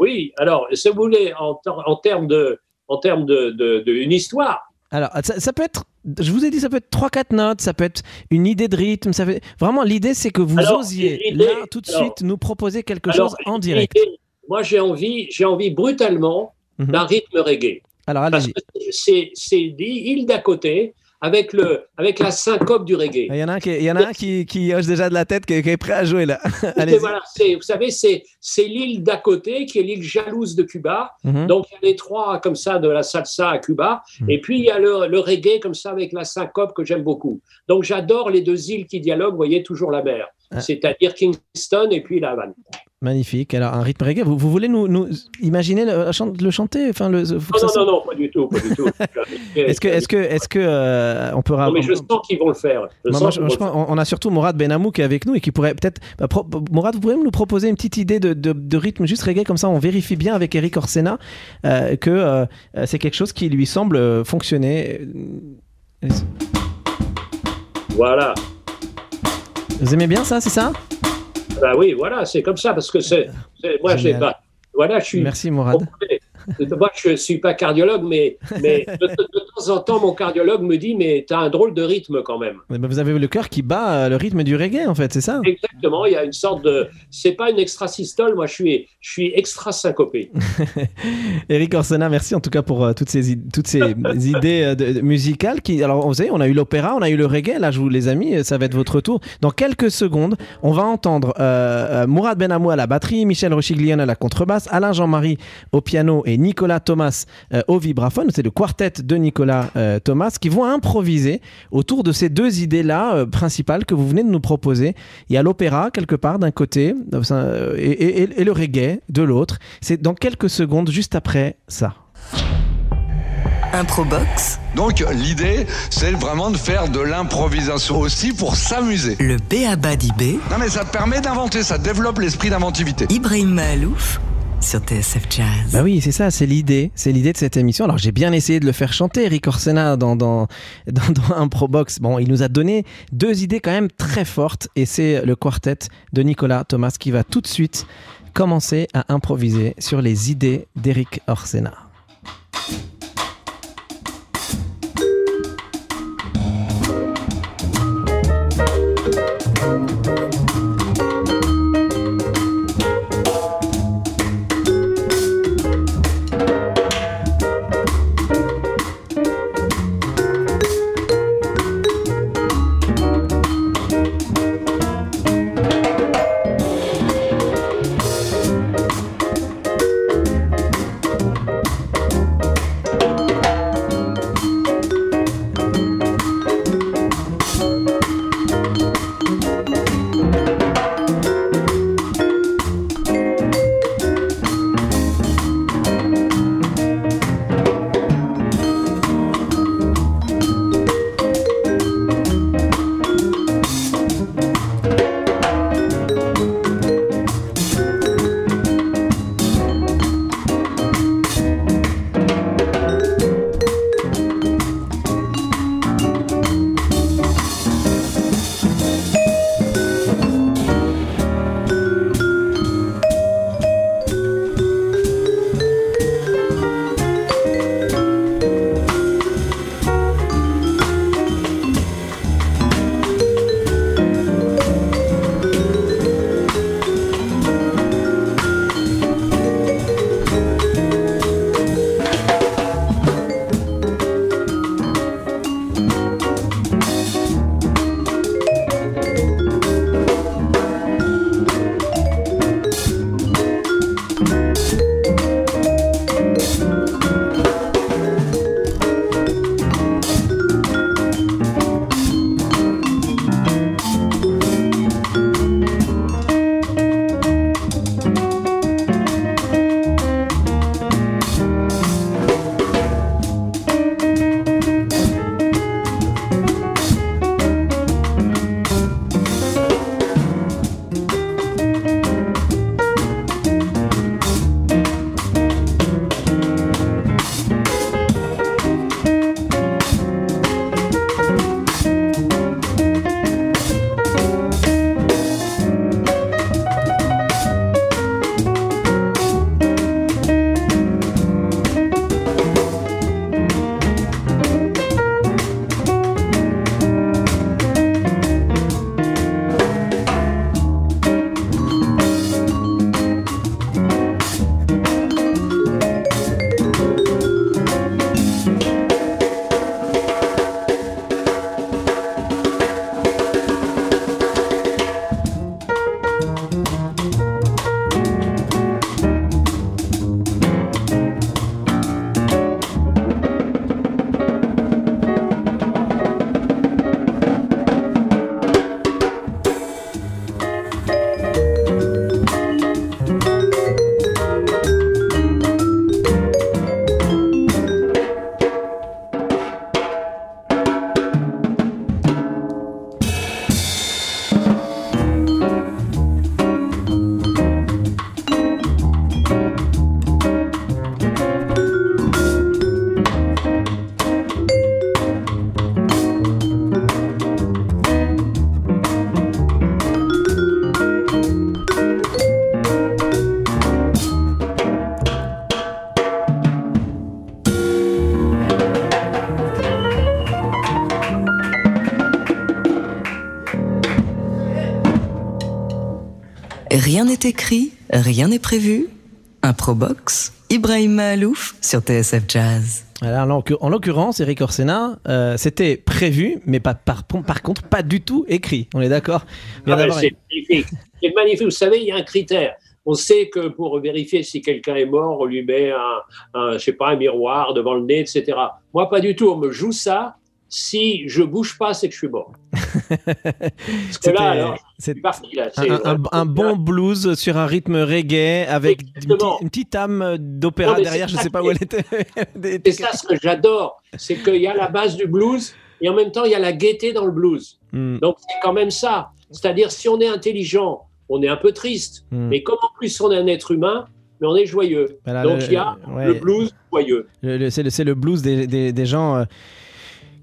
Oui, alors, si vous voulez, en termes de, en termes de, de, de une histoire, Alors, ça, ça peut être, je vous ai dit, ça peut être 3-4 notes, ça peut être une idée de rythme. Ça fait... Vraiment, l'idée, c'est que vous Alors, osiez là tout de alors- suite nous proposer quelque Alors, chose en direct. Moi, j'ai envie, j'ai envie brutalement Mhm. d'un rythme reggae. Alors, Parce allez-y. que c'est, c'est dit île d'à côté avec, le, avec la syncope du reggae. Il y en a un qui, il y en a un qui, qui hoche déjà de la tête, qui, qui est prêt à jouer là. Voilà, vous savez, c'est, c'est l'île d'à côté qui est l'île jalouse de Cuba. Mhm. Donc, il y a les trois comme ça de la salsa à Cuba. Mhm. Et puis, il y a le, le reggae comme ça avec la syncope que j'aime beaucoup. Donc, j'adore les deux îles qui dialoguent, vous voyez, toujours la mer. Ah. C'est-à-dire Kingston et puis la Havane. Magnifique. Alors, un rythme reggae, vous, vous voulez nous, nous imaginer le, chan- le chanter? Enfin, le, Non, non, non, pas du tout, pas du tout. Est-ce que, est-ce que, est-ce que euh, on peut Non, mais je sens qu'ils vont le faire. Je Moi, sens moi, qu'ils je- vont je le faire. pense- on a surtout Mourad Benamou qui est avec nous et qui pourrait peut-être. bah, pro- Mourad, vous pourriez nous proposer une petite idée de, de- de rythme juste reggae? Comme ça, on vérifie bien avec Eric Orsena euh, que euh, c'est quelque chose qui lui semble fonctionner. Voilà. Vous aimez bien ça, c'est ça? Bah oui, voilà, c'est comme ça, parce que c'est, moi, j'ai pas. Voilà, je suis. Merci Mourad. complet. Moi, je ne suis pas cardiologue, mais, mais de, de temps en temps, mon cardiologue me dit Mais tu as un drôle de rythme quand même. Mais Vous avez le cœur qui bat euh, le rythme du reggae en fait, c'est ça? Exactement, il y a une sorte de. C'est pas une extrasystole, moi, je suis, je suis extra syncopé. Eric Orsena, merci en tout cas pour euh, toutes ces, toutes ces idées euh, de- musicales. Qui, alors, vous savez, on a eu l'opéra, on a eu le reggae. Là, je vous les amis, ça va être votre tour. Dans quelques secondes, on va entendre euh, Mourad Benamou à la batterie, Michel Rochiglione à la contrebasse, Alain Jean-Marie au piano et Nicolas Thomas euh, au vibraphone. C'est le quartet de Nicolas euh, Thomas qui vont improviser autour de ces deux idées-là euh, principales que vous venez de nous proposer. Il y a l'opéra quelque part d'un côté et, et- et le reggae de l'autre. C'est dans quelques secondes, juste après ça. Improbox, Donc l'idée, c'est vraiment de faire de l'improvisation aussi pour s'amuser. le B.A.B.A. Non mais ça te permet d'inventer, ça développe l'esprit d'inventivité. Ibrahim Mahalouf sur TSF Jazz. Bah oui, c'est ça, c'est l'idée, c'est l'idée de cette émission. Alors j'ai bien essayé de le faire chanter, Eric Orsena, dans, dans, dans, dans un Probox. Bon, il nous a donné deux idées quand même très fortes, et c'est le quartet de Nicolas Thomas qui va tout de suite commencer à improviser sur les idées d'Eric Orsena. Rien n'est écrit, rien n'est prévu. Improbox, Ibrahim Mahalouf sur TSF Jazz. Alors, en l'occur- en l'occurrence, Eric Orsena, euh, c'était prévu, mais pas, par, par contre pas du tout écrit. On est d'accord Bien Ah ben, c'est magnifique. Vous savez, il y a un critère. On sait que pour vérifier si quelqu'un est mort, on lui met un, un, je sais pas, un miroir devant le nez, etc. Moi, pas du tout. On me joue ça. Si je bouge pas, c'est que je suis mort. Parce que C'était- là, alors, c'est parti là. un, C'est- un- un bon blues sur un rythme reggae avec une, petite- une petite âme d'opéra derrière. Je ça sais pas où elle était. C'est ça ce que j'adore. C'est qu'il y a la base du blues et en même temps, il y a la gaieté dans le blues. Hmm, Donc, c'est quand même ça. C'est-à-dire, si on est intelligent, on est un peu triste. hmm. Mais comme en plus on est un être humain, mais on est joyeux. Voilà, Donc il y a ouais. le blues joyeux. C'est le, blues des, des- des gens euh,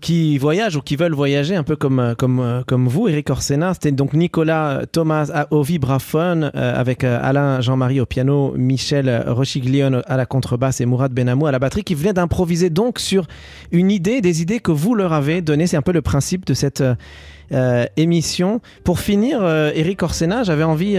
qui voyagent ou qui veulent voyager, un peu comme, euh, comme, euh, comme vous, Eric Orsena. C'était donc Nicolas Thomas à- au vibraphone, euh, avec Alain Jean-Marie au piano, Michel Rochiglione à la contrebasse et Mourad Benamou à la batterie, qui venaient d'improviser donc sur une idée, des idées que vous leur avez données. C'est un peu le principe de cette émission. Pour finir, Eric Orsena, j'avais envie...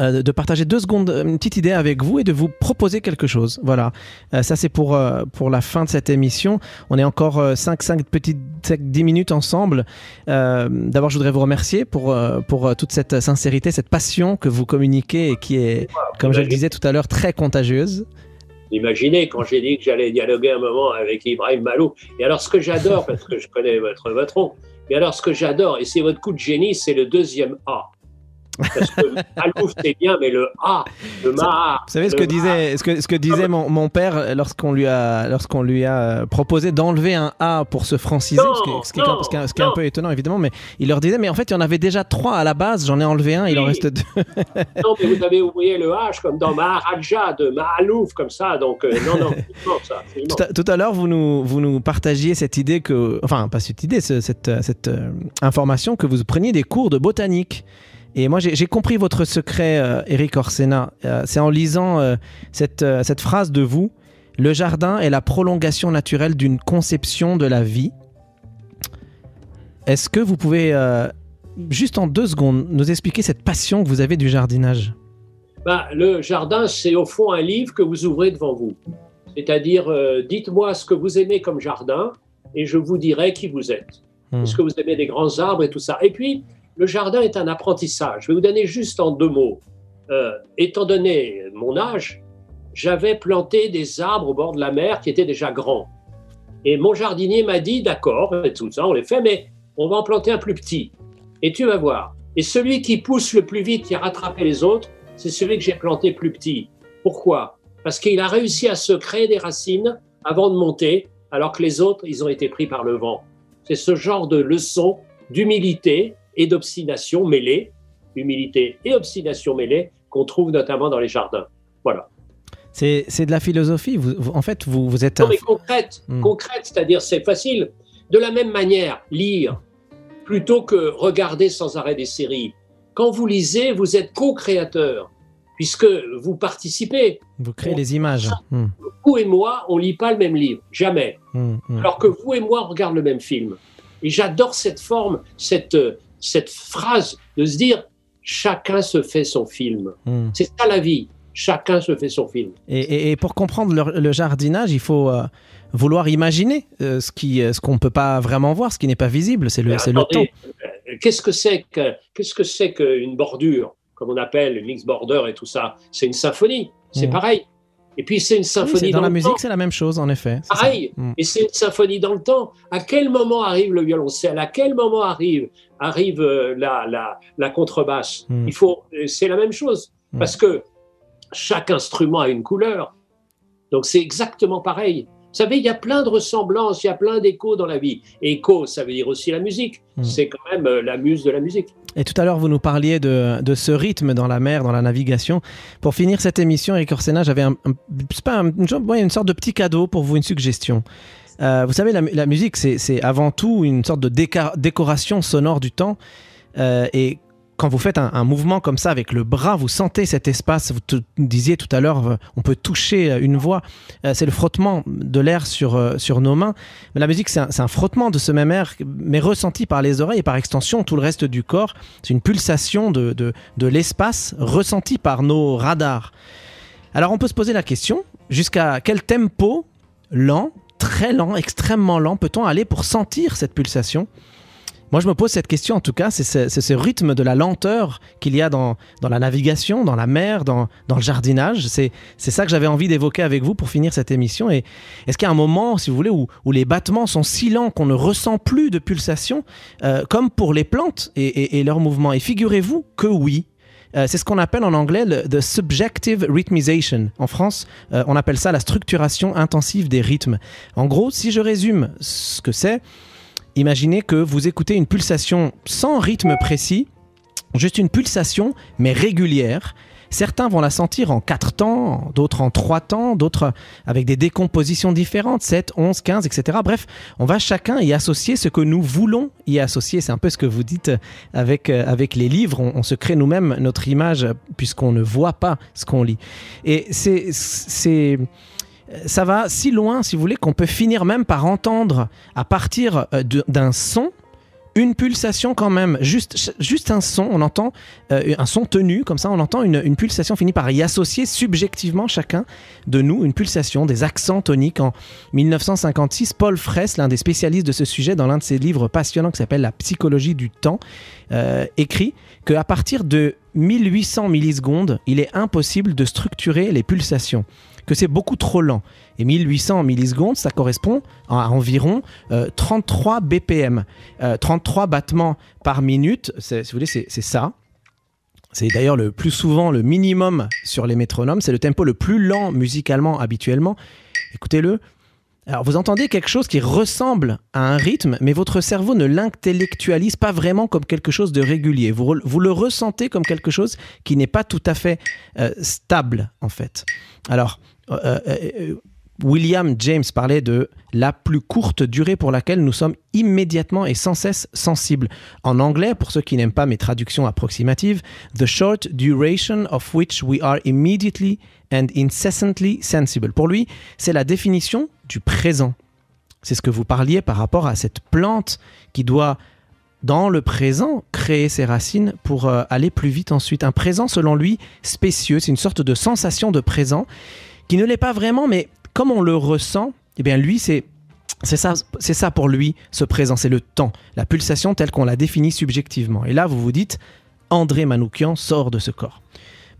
euh, euh, de partager deux secondes, une petite idée avec vous et de vous proposer quelque chose. Voilà, Euh, ça c'est pour, euh, pour la fin de cette émission. On est encore 5, 5 petites 5, 10 minutes ensemble. Euh, D'abord, je voudrais vous remercier pour, euh, pour euh, toute cette sincérité, cette passion que vous communiquez et qui est, comme je le disais tout à l'heure, très contagieuse. Imaginez quand j'ai dit que j'allais dialoguer un moment avec Ibrahim Malou. Et alors ce que j'adore, parce que je connais votre votre nom, mais alors ce que j'adore, et c'est votre coup de génie, c'est le deuxième A. Parce que Malouf c'est bien, mais le A, le Ma. Vous savez ce que disait, ce que, ce que disait mon, mon père lorsqu'on lui a, lorsqu'on lui a proposé d'enlever un A pour se franciser, Non, ce qui, est- ce qui est, non, ce qui est- ce qui est un peu étonnant évidemment, mais il leur disait, mais en fait il y en avait déjà trois à la base, j'en ai enlevé un, il en reste deux. Non, mais vous avez oublié le H comme dans Maharaja de Mahalouf, comme ça. Donc, euh, non, non, ça. Tout à, tout à l'heure, vous nous, vous nous partagiez cette idée que, enfin, pas cette idée, ce- cette, euh, cette euh, information que vous preniez des cours de botanique. Et moi, j'ai compris votre secret, euh, Eric Orsena. Euh, C'est en lisant euh, cette, euh, cette phrase de vous Le jardin est la prolongation naturelle d'une conception de la vie. Est-ce que vous pouvez, juste en deux secondes, nous expliquer cette passion que vous avez du jardinage? Ben, le jardin, c'est au fond un livre que vous ouvrez devant vous. C'est-à-dire, dites-moi ce que vous aimez comme jardin et je vous dirai qui vous êtes. Hmm. Est-ce que vous aimez les grands arbres et tout ça? Et puis, le jardin est un apprentissage. Je vais vous donner juste en deux mots. Euh, étant donné mon âge, j'avais planté des arbres au bord de la mer qui étaient déjà grands. Et mon jardinier m'a dit, d'accord, tout ça, on les fait, mais on va en planter un plus petit. Et tu vas voir. Et celui qui pousse le plus vite, qui a rattrapé les autres, c'est celui que j'ai planté plus petit. Pourquoi? Parce qu'il a réussi à se créer des racines avant de monter, alors que les autres, ils ont été pris par le vent. C'est ce genre de leçon d'humilité et d'obstination mêlée, humilité et obstination mêlée, qu'on trouve notamment dans les jardins. Voilà. C'est de la philosophie. Vous, vous- en fait, vous, vous êtes Non, mais concrète, Hmm. concrète, c'est-à-dire c'est facile. De la même manière, lire, plutôt que regarder sans arrêt des séries. Quand vous lisez, vous êtes co-créateur, puisque vous participez. Vous créez les images. Hmm, Vous et moi, on lit pas le même livre, jamais. hmm, hmm. Alors que vous et moi, on regarde le même film. Et j'adore cette forme, cette, euh, cette phrase de se dire chacun se fait son film. Hmm. C'est ça la vie. Chacun se fait son film. Et, et- et pour comprendre le, le jardinage, il faut euh, vouloir imaginer euh, ce euh, ce qu'on ne peut pas vraiment voir, ce qui n'est pas visible. C'est le, le temps. Qu'est-ce que c'est que qu'est-ce que c'est qu'une bordure, comme on appelle une mix border et tout ça? C'est une symphonie. C'est Mm. pareil. Et puis c'est une Oui, symphonie c'est- dans, dans, la musique, c'est la même chose, en effet. ça. Pareil. Hmm. Et c'est une symphonie dans le temps. À quel moment arrive le violoncelle À quel moment arrive arrive euh, la, la, la contrebasse? Mm. Il faut. euh, C'est la même chose Mm. parce que chaque instrument a une couleur. Donc c'est exactement pareil. Vous savez, il y a plein de ressemblances, il y a plein d'échos dans la vie. Écho, ça veut dire aussi la musique. Mm. C'est quand même euh, la muse de la musique. Et tout à l'heure, vous nous parliez de, de ce rythme dans la mer, dans la navigation. Pour finir cette émission, Eric Orsena, j'avais un, pas un- une, sorte- ouais, une sorte de petit cadeau pour vous, une suggestion. Euh, vous savez, la, la musique, c'est avant tout une sorte de décoration sonore du temps. Euh, et quand vous faites un, mouvement comme ça avec le bras, vous sentez cet espace. Vous disiez tout à l'heure, on peut toucher une voix. c'est le frottement de l'air sur, sur nos mains. Mais la musique, c'est un, frottement de ce même air, mais ressenti par les oreilles et par extension tout le reste du corps. C'est une pulsation de, de, de l'espace ressentie par nos radars. Alors on peut se poser la question, jusqu'à quel tempo lent, très lent, extrêmement lent peut-on aller pour sentir cette pulsation? Moi, je me pose cette question en tout cas, c'est ce, rythme de la lenteur qu'il y a dans, la navigation, dans la mer, dans, le jardinage. C'est ça que j'avais envie d'évoquer avec vous pour finir cette émission. Et est-ce qu'il y a un moment, si vous voulez, où, les battements sont si lents qu'on ne ressent plus de pulsation, euh, comme pour les plantes et, et leurs mouvements? Et figurez-vous que oui, euh, c'est ce qu'on appelle en anglais le the subjective rhythmization. En France, euh, on appelle ça la structuration intensive des rythmes. En gros, si je résume ce que c'est, imaginez que vous écoutez une pulsation sans rythme précis, juste une pulsation mais régulière Certains vont la sentir en 4 temps, d'autres en 3 temps, d'autres avec des décompositions différentes, 7, 11, 15, etc. Bref, on va chacun y associer ce que nous voulons y associer. C'est un peu ce que vous dites avec, euh, avec les livres. On, se crée nous-mêmes notre image puisqu'on ne voit pas ce qu'on lit. Et c'est ça va si loin, si vous voulez, qu'on peut finir même par entendre à partir euh, d'un son une pulsation quand même, juste, juste un son, on entend euh, un son tenu, comme ça on entend une, pulsation finit par y associer subjectivement chacun de nous une pulsation, des accents toniques. En 1956, Paul Fraisse, l'un des spécialistes de ce sujet, dans l'un de ses livres passionnants qui s'appelle La psychologie du temps, euh, écrit qu'à partir de 1800 millisecondes, il est impossible de structurer les pulsations que c'est beaucoup trop lent. Et 1800 millisecondes, ça correspond à environ 33 euh, BPM. 33 battements par minute, si vous voulez, c'est ça. C'est d'ailleurs le plus souvent le minimum sur les métronomes. C'est le tempo le plus lent musicalement habituellement. Écoutez-le. Alors vous entendez quelque chose qui ressemble à un rythme, mais votre cerveau ne l'intellectualise pas vraiment comme quelque chose de régulier. Vous, vous, le ressentez comme quelque chose qui n'est pas tout à fait euh, stable en fait. Alors William James parlait de la plus courte durée pour laquelle nous sommes immédiatement et sans cesse sensibles. En anglais, pour ceux qui n'aiment pas mes traductions approximatives, the short duration of which we are immediately and incessantly sensible. Pour lui, c'est la définition du présent. C'est ce que vous parliez par rapport à cette plante qui doit, dans le présent, créer ses racines pour aller plus vite ensuite. Un présent, selon lui, spécieux, c'est une sorte de sensation de présent qui ne l'est pas vraiment, mais comme on le ressent, eh bien lui, c'est c'est ça, c'est ça pour lui, ce présent, c'est le temps, la pulsation telle qu'on la définit subjectivement. Et là, vous vous dites, André Manoukian sort de ce corps.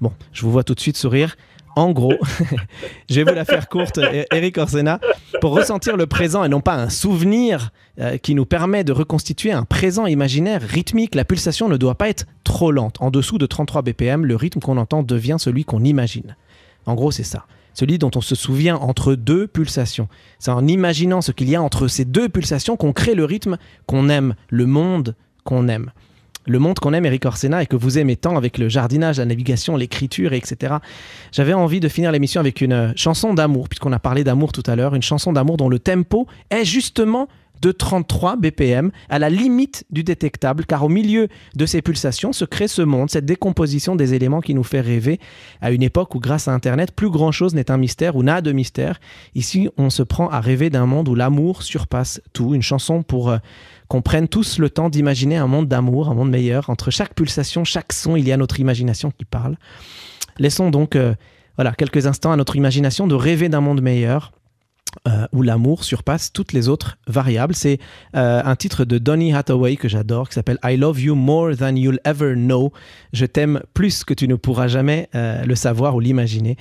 Bon, je vous vois tout de suite sourire. En gros, je vais vous la faire courte, Eric Orsena, pour ressentir le présent et non pas un souvenir euh, qui nous permet de reconstituer un présent imaginaire rythmique. La pulsation ne doit pas être trop lente. En dessous de 33 BPM, le rythme qu'on entend devient celui qu'on imagine. En gros, c'est ça celui dont on se souvient entre deux pulsations. C'est en imaginant ce qu'il y a entre ces deux pulsations qu'on crée le rythme qu'on aime, le monde qu'on aime. Le monde qu'on aime, Eric Orsena, et que vous aimez tant avec le jardinage, la navigation, l'écriture, etc. J'avais envie de finir l'émission avec une chanson d'amour, puisqu'on a parlé d'amour tout à l'heure, une chanson d'amour dont le tempo est justement de 33 BPM, à la limite du détectable, car au milieu de ces pulsations se crée ce monde, cette décomposition des éléments qui nous fait rêver à une époque où grâce à Internet, plus grand-chose n'est un mystère ou n'a de mystère. Ici, on se prend à rêver d'un monde où l'amour surpasse tout, une chanson pour... Euh, qu'on prenne tous le temps d'imaginer un monde d'amour, un monde meilleur. Entre chaque pulsation, chaque son, il y a notre imagination qui parle. Laissons donc euh, voilà, quelques instants à notre imagination de rêver d'un monde meilleur euh, où l'amour surpasse toutes les autres variables. C'est euh, un titre de Donny Hathaway que j'adore, qui s'appelle I Love You More Than You'll Ever Know. Je t'aime plus que tu ne pourras jamais euh, le savoir ou l'imaginer.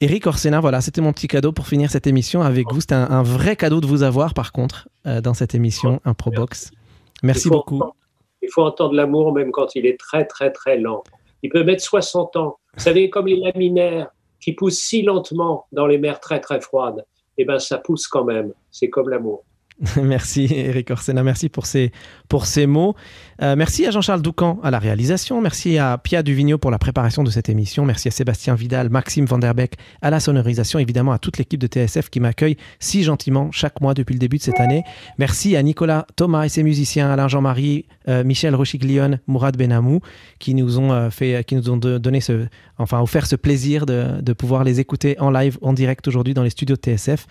Eric Orsena, voilà, c'était mon petit cadeau pour finir cette émission avec vous. C'était un, vrai cadeau de vous avoir, par contre, dans cette émission, un Probox. Merci beaucoup. il faut entendre l'amour même quand il est très, très, très lent. Il peut mettre 60 ans. Vous savez, comme les laminaires qui poussent si lentement dans les mers très, très froides eh ben, ça pousse quand même. C'est comme l'amour. merci Eric Orsena, merci pour ces, pour ces mots. Euh, merci à Jean-Charles Doucan à la réalisation, merci à Pia Duvigneau pour la préparation de cette émission, merci à Sébastien Vidal, Maxime Vanderbeck à la sonorisation, évidemment à toute l'équipe de TSF qui m'accueille si gentiment chaque mois depuis le début de cette année. Merci à Nicolas Thomas et ses musiciens, Alain Jean-Marie, euh, Michel Rochiglione, Mourad Benamou, qui nous ont euh, fait, qui nous ont donné ce, enfin offert ce plaisir de, de pouvoir les écouter en live, en direct aujourd'hui dans les studios de TSF.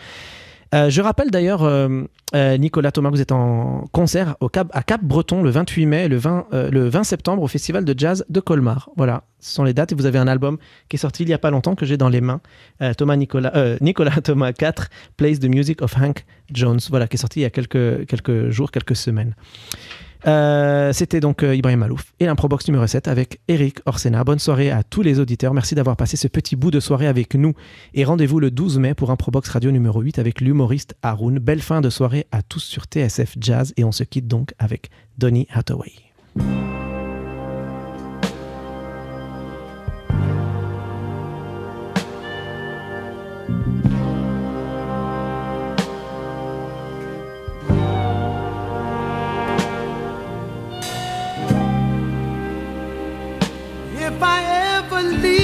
Euh, je rappelle d'ailleurs, euh, euh, Nicolas Thomas, vous êtes en concert au Cap, à Cap Breton le 28 mai, le 20, le 20 septembre au Festival de Jazz de Colmar. Voilà, ce sont les dates et vous avez un album qui est sorti il n'y a pas longtemps que j'ai dans les mains. Thomas Nicolas, Nicolas Thomas 4, Plays the Music of Hank Jones. Voilà, qui est sorti il y a quelques jours, quelques semaines. Euh, c'était donc euh, Ibrahim Malouf et l'improbox numéro 7 avec Eric Orsena. Bonne soirée à tous les auditeurs. Merci d'avoir passé ce petit bout de soirée avec nous. Et rendez-vous le 12 mai pour Improbox Radio numéro 8 avec l'humoriste Haroun. Belle fin de soirée à tous sur TSF Jazz. Et on se quitte donc avec Donny Hathaway.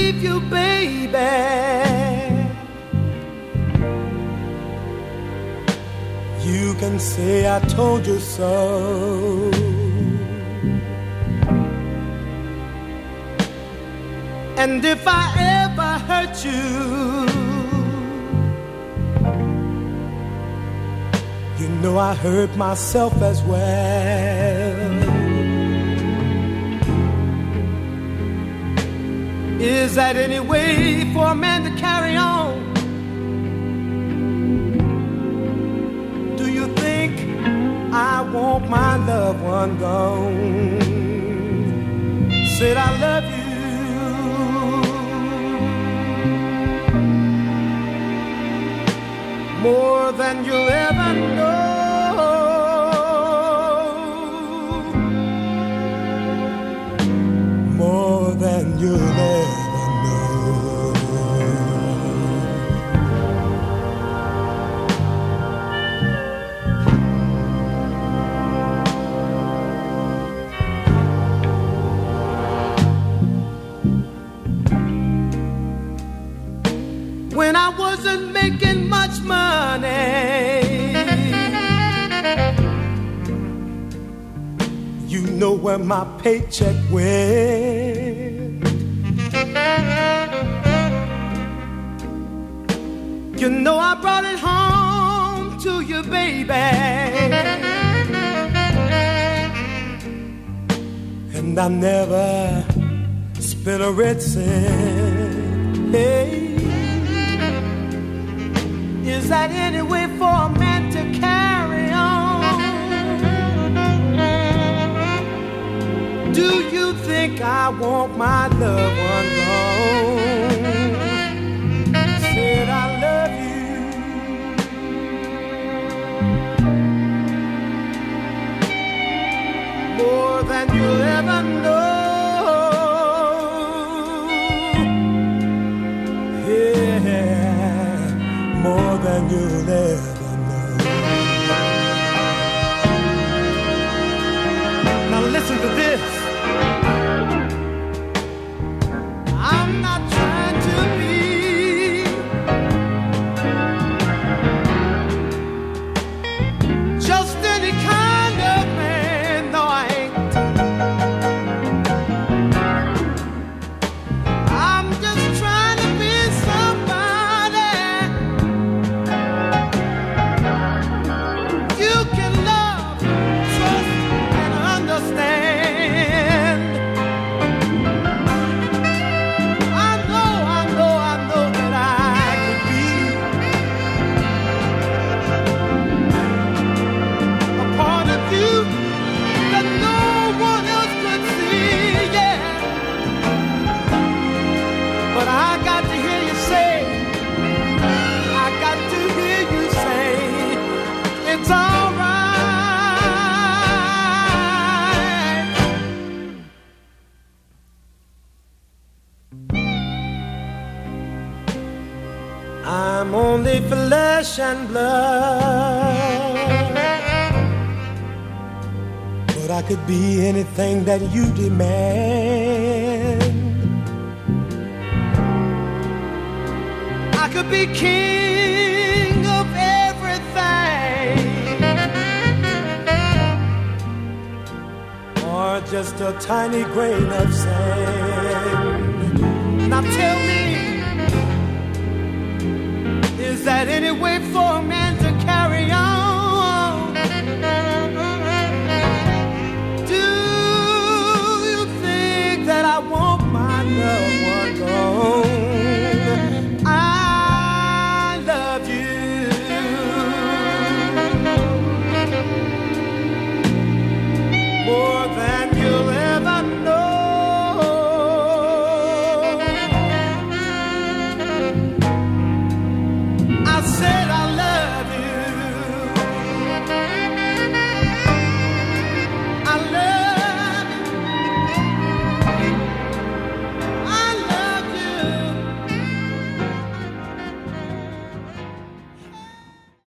You baby, you can say I told you so. And if I ever hurt you, you know I hurt myself as well. Is that any way for a man to carry on? Do you think I want my loved one gone? Said I love you more than you'll ever know. Where my paycheck went. You know I brought it home to you, baby. And I never spent a red cent. Hey. Is that any way for a man to carry Do you think I want my loved one gone? Said I love you more than you'll ever know. Yeah, more than you'll ever that you demand. I could be king of everything. Or just a tiny grain of sand. Now tell me, is that any way for man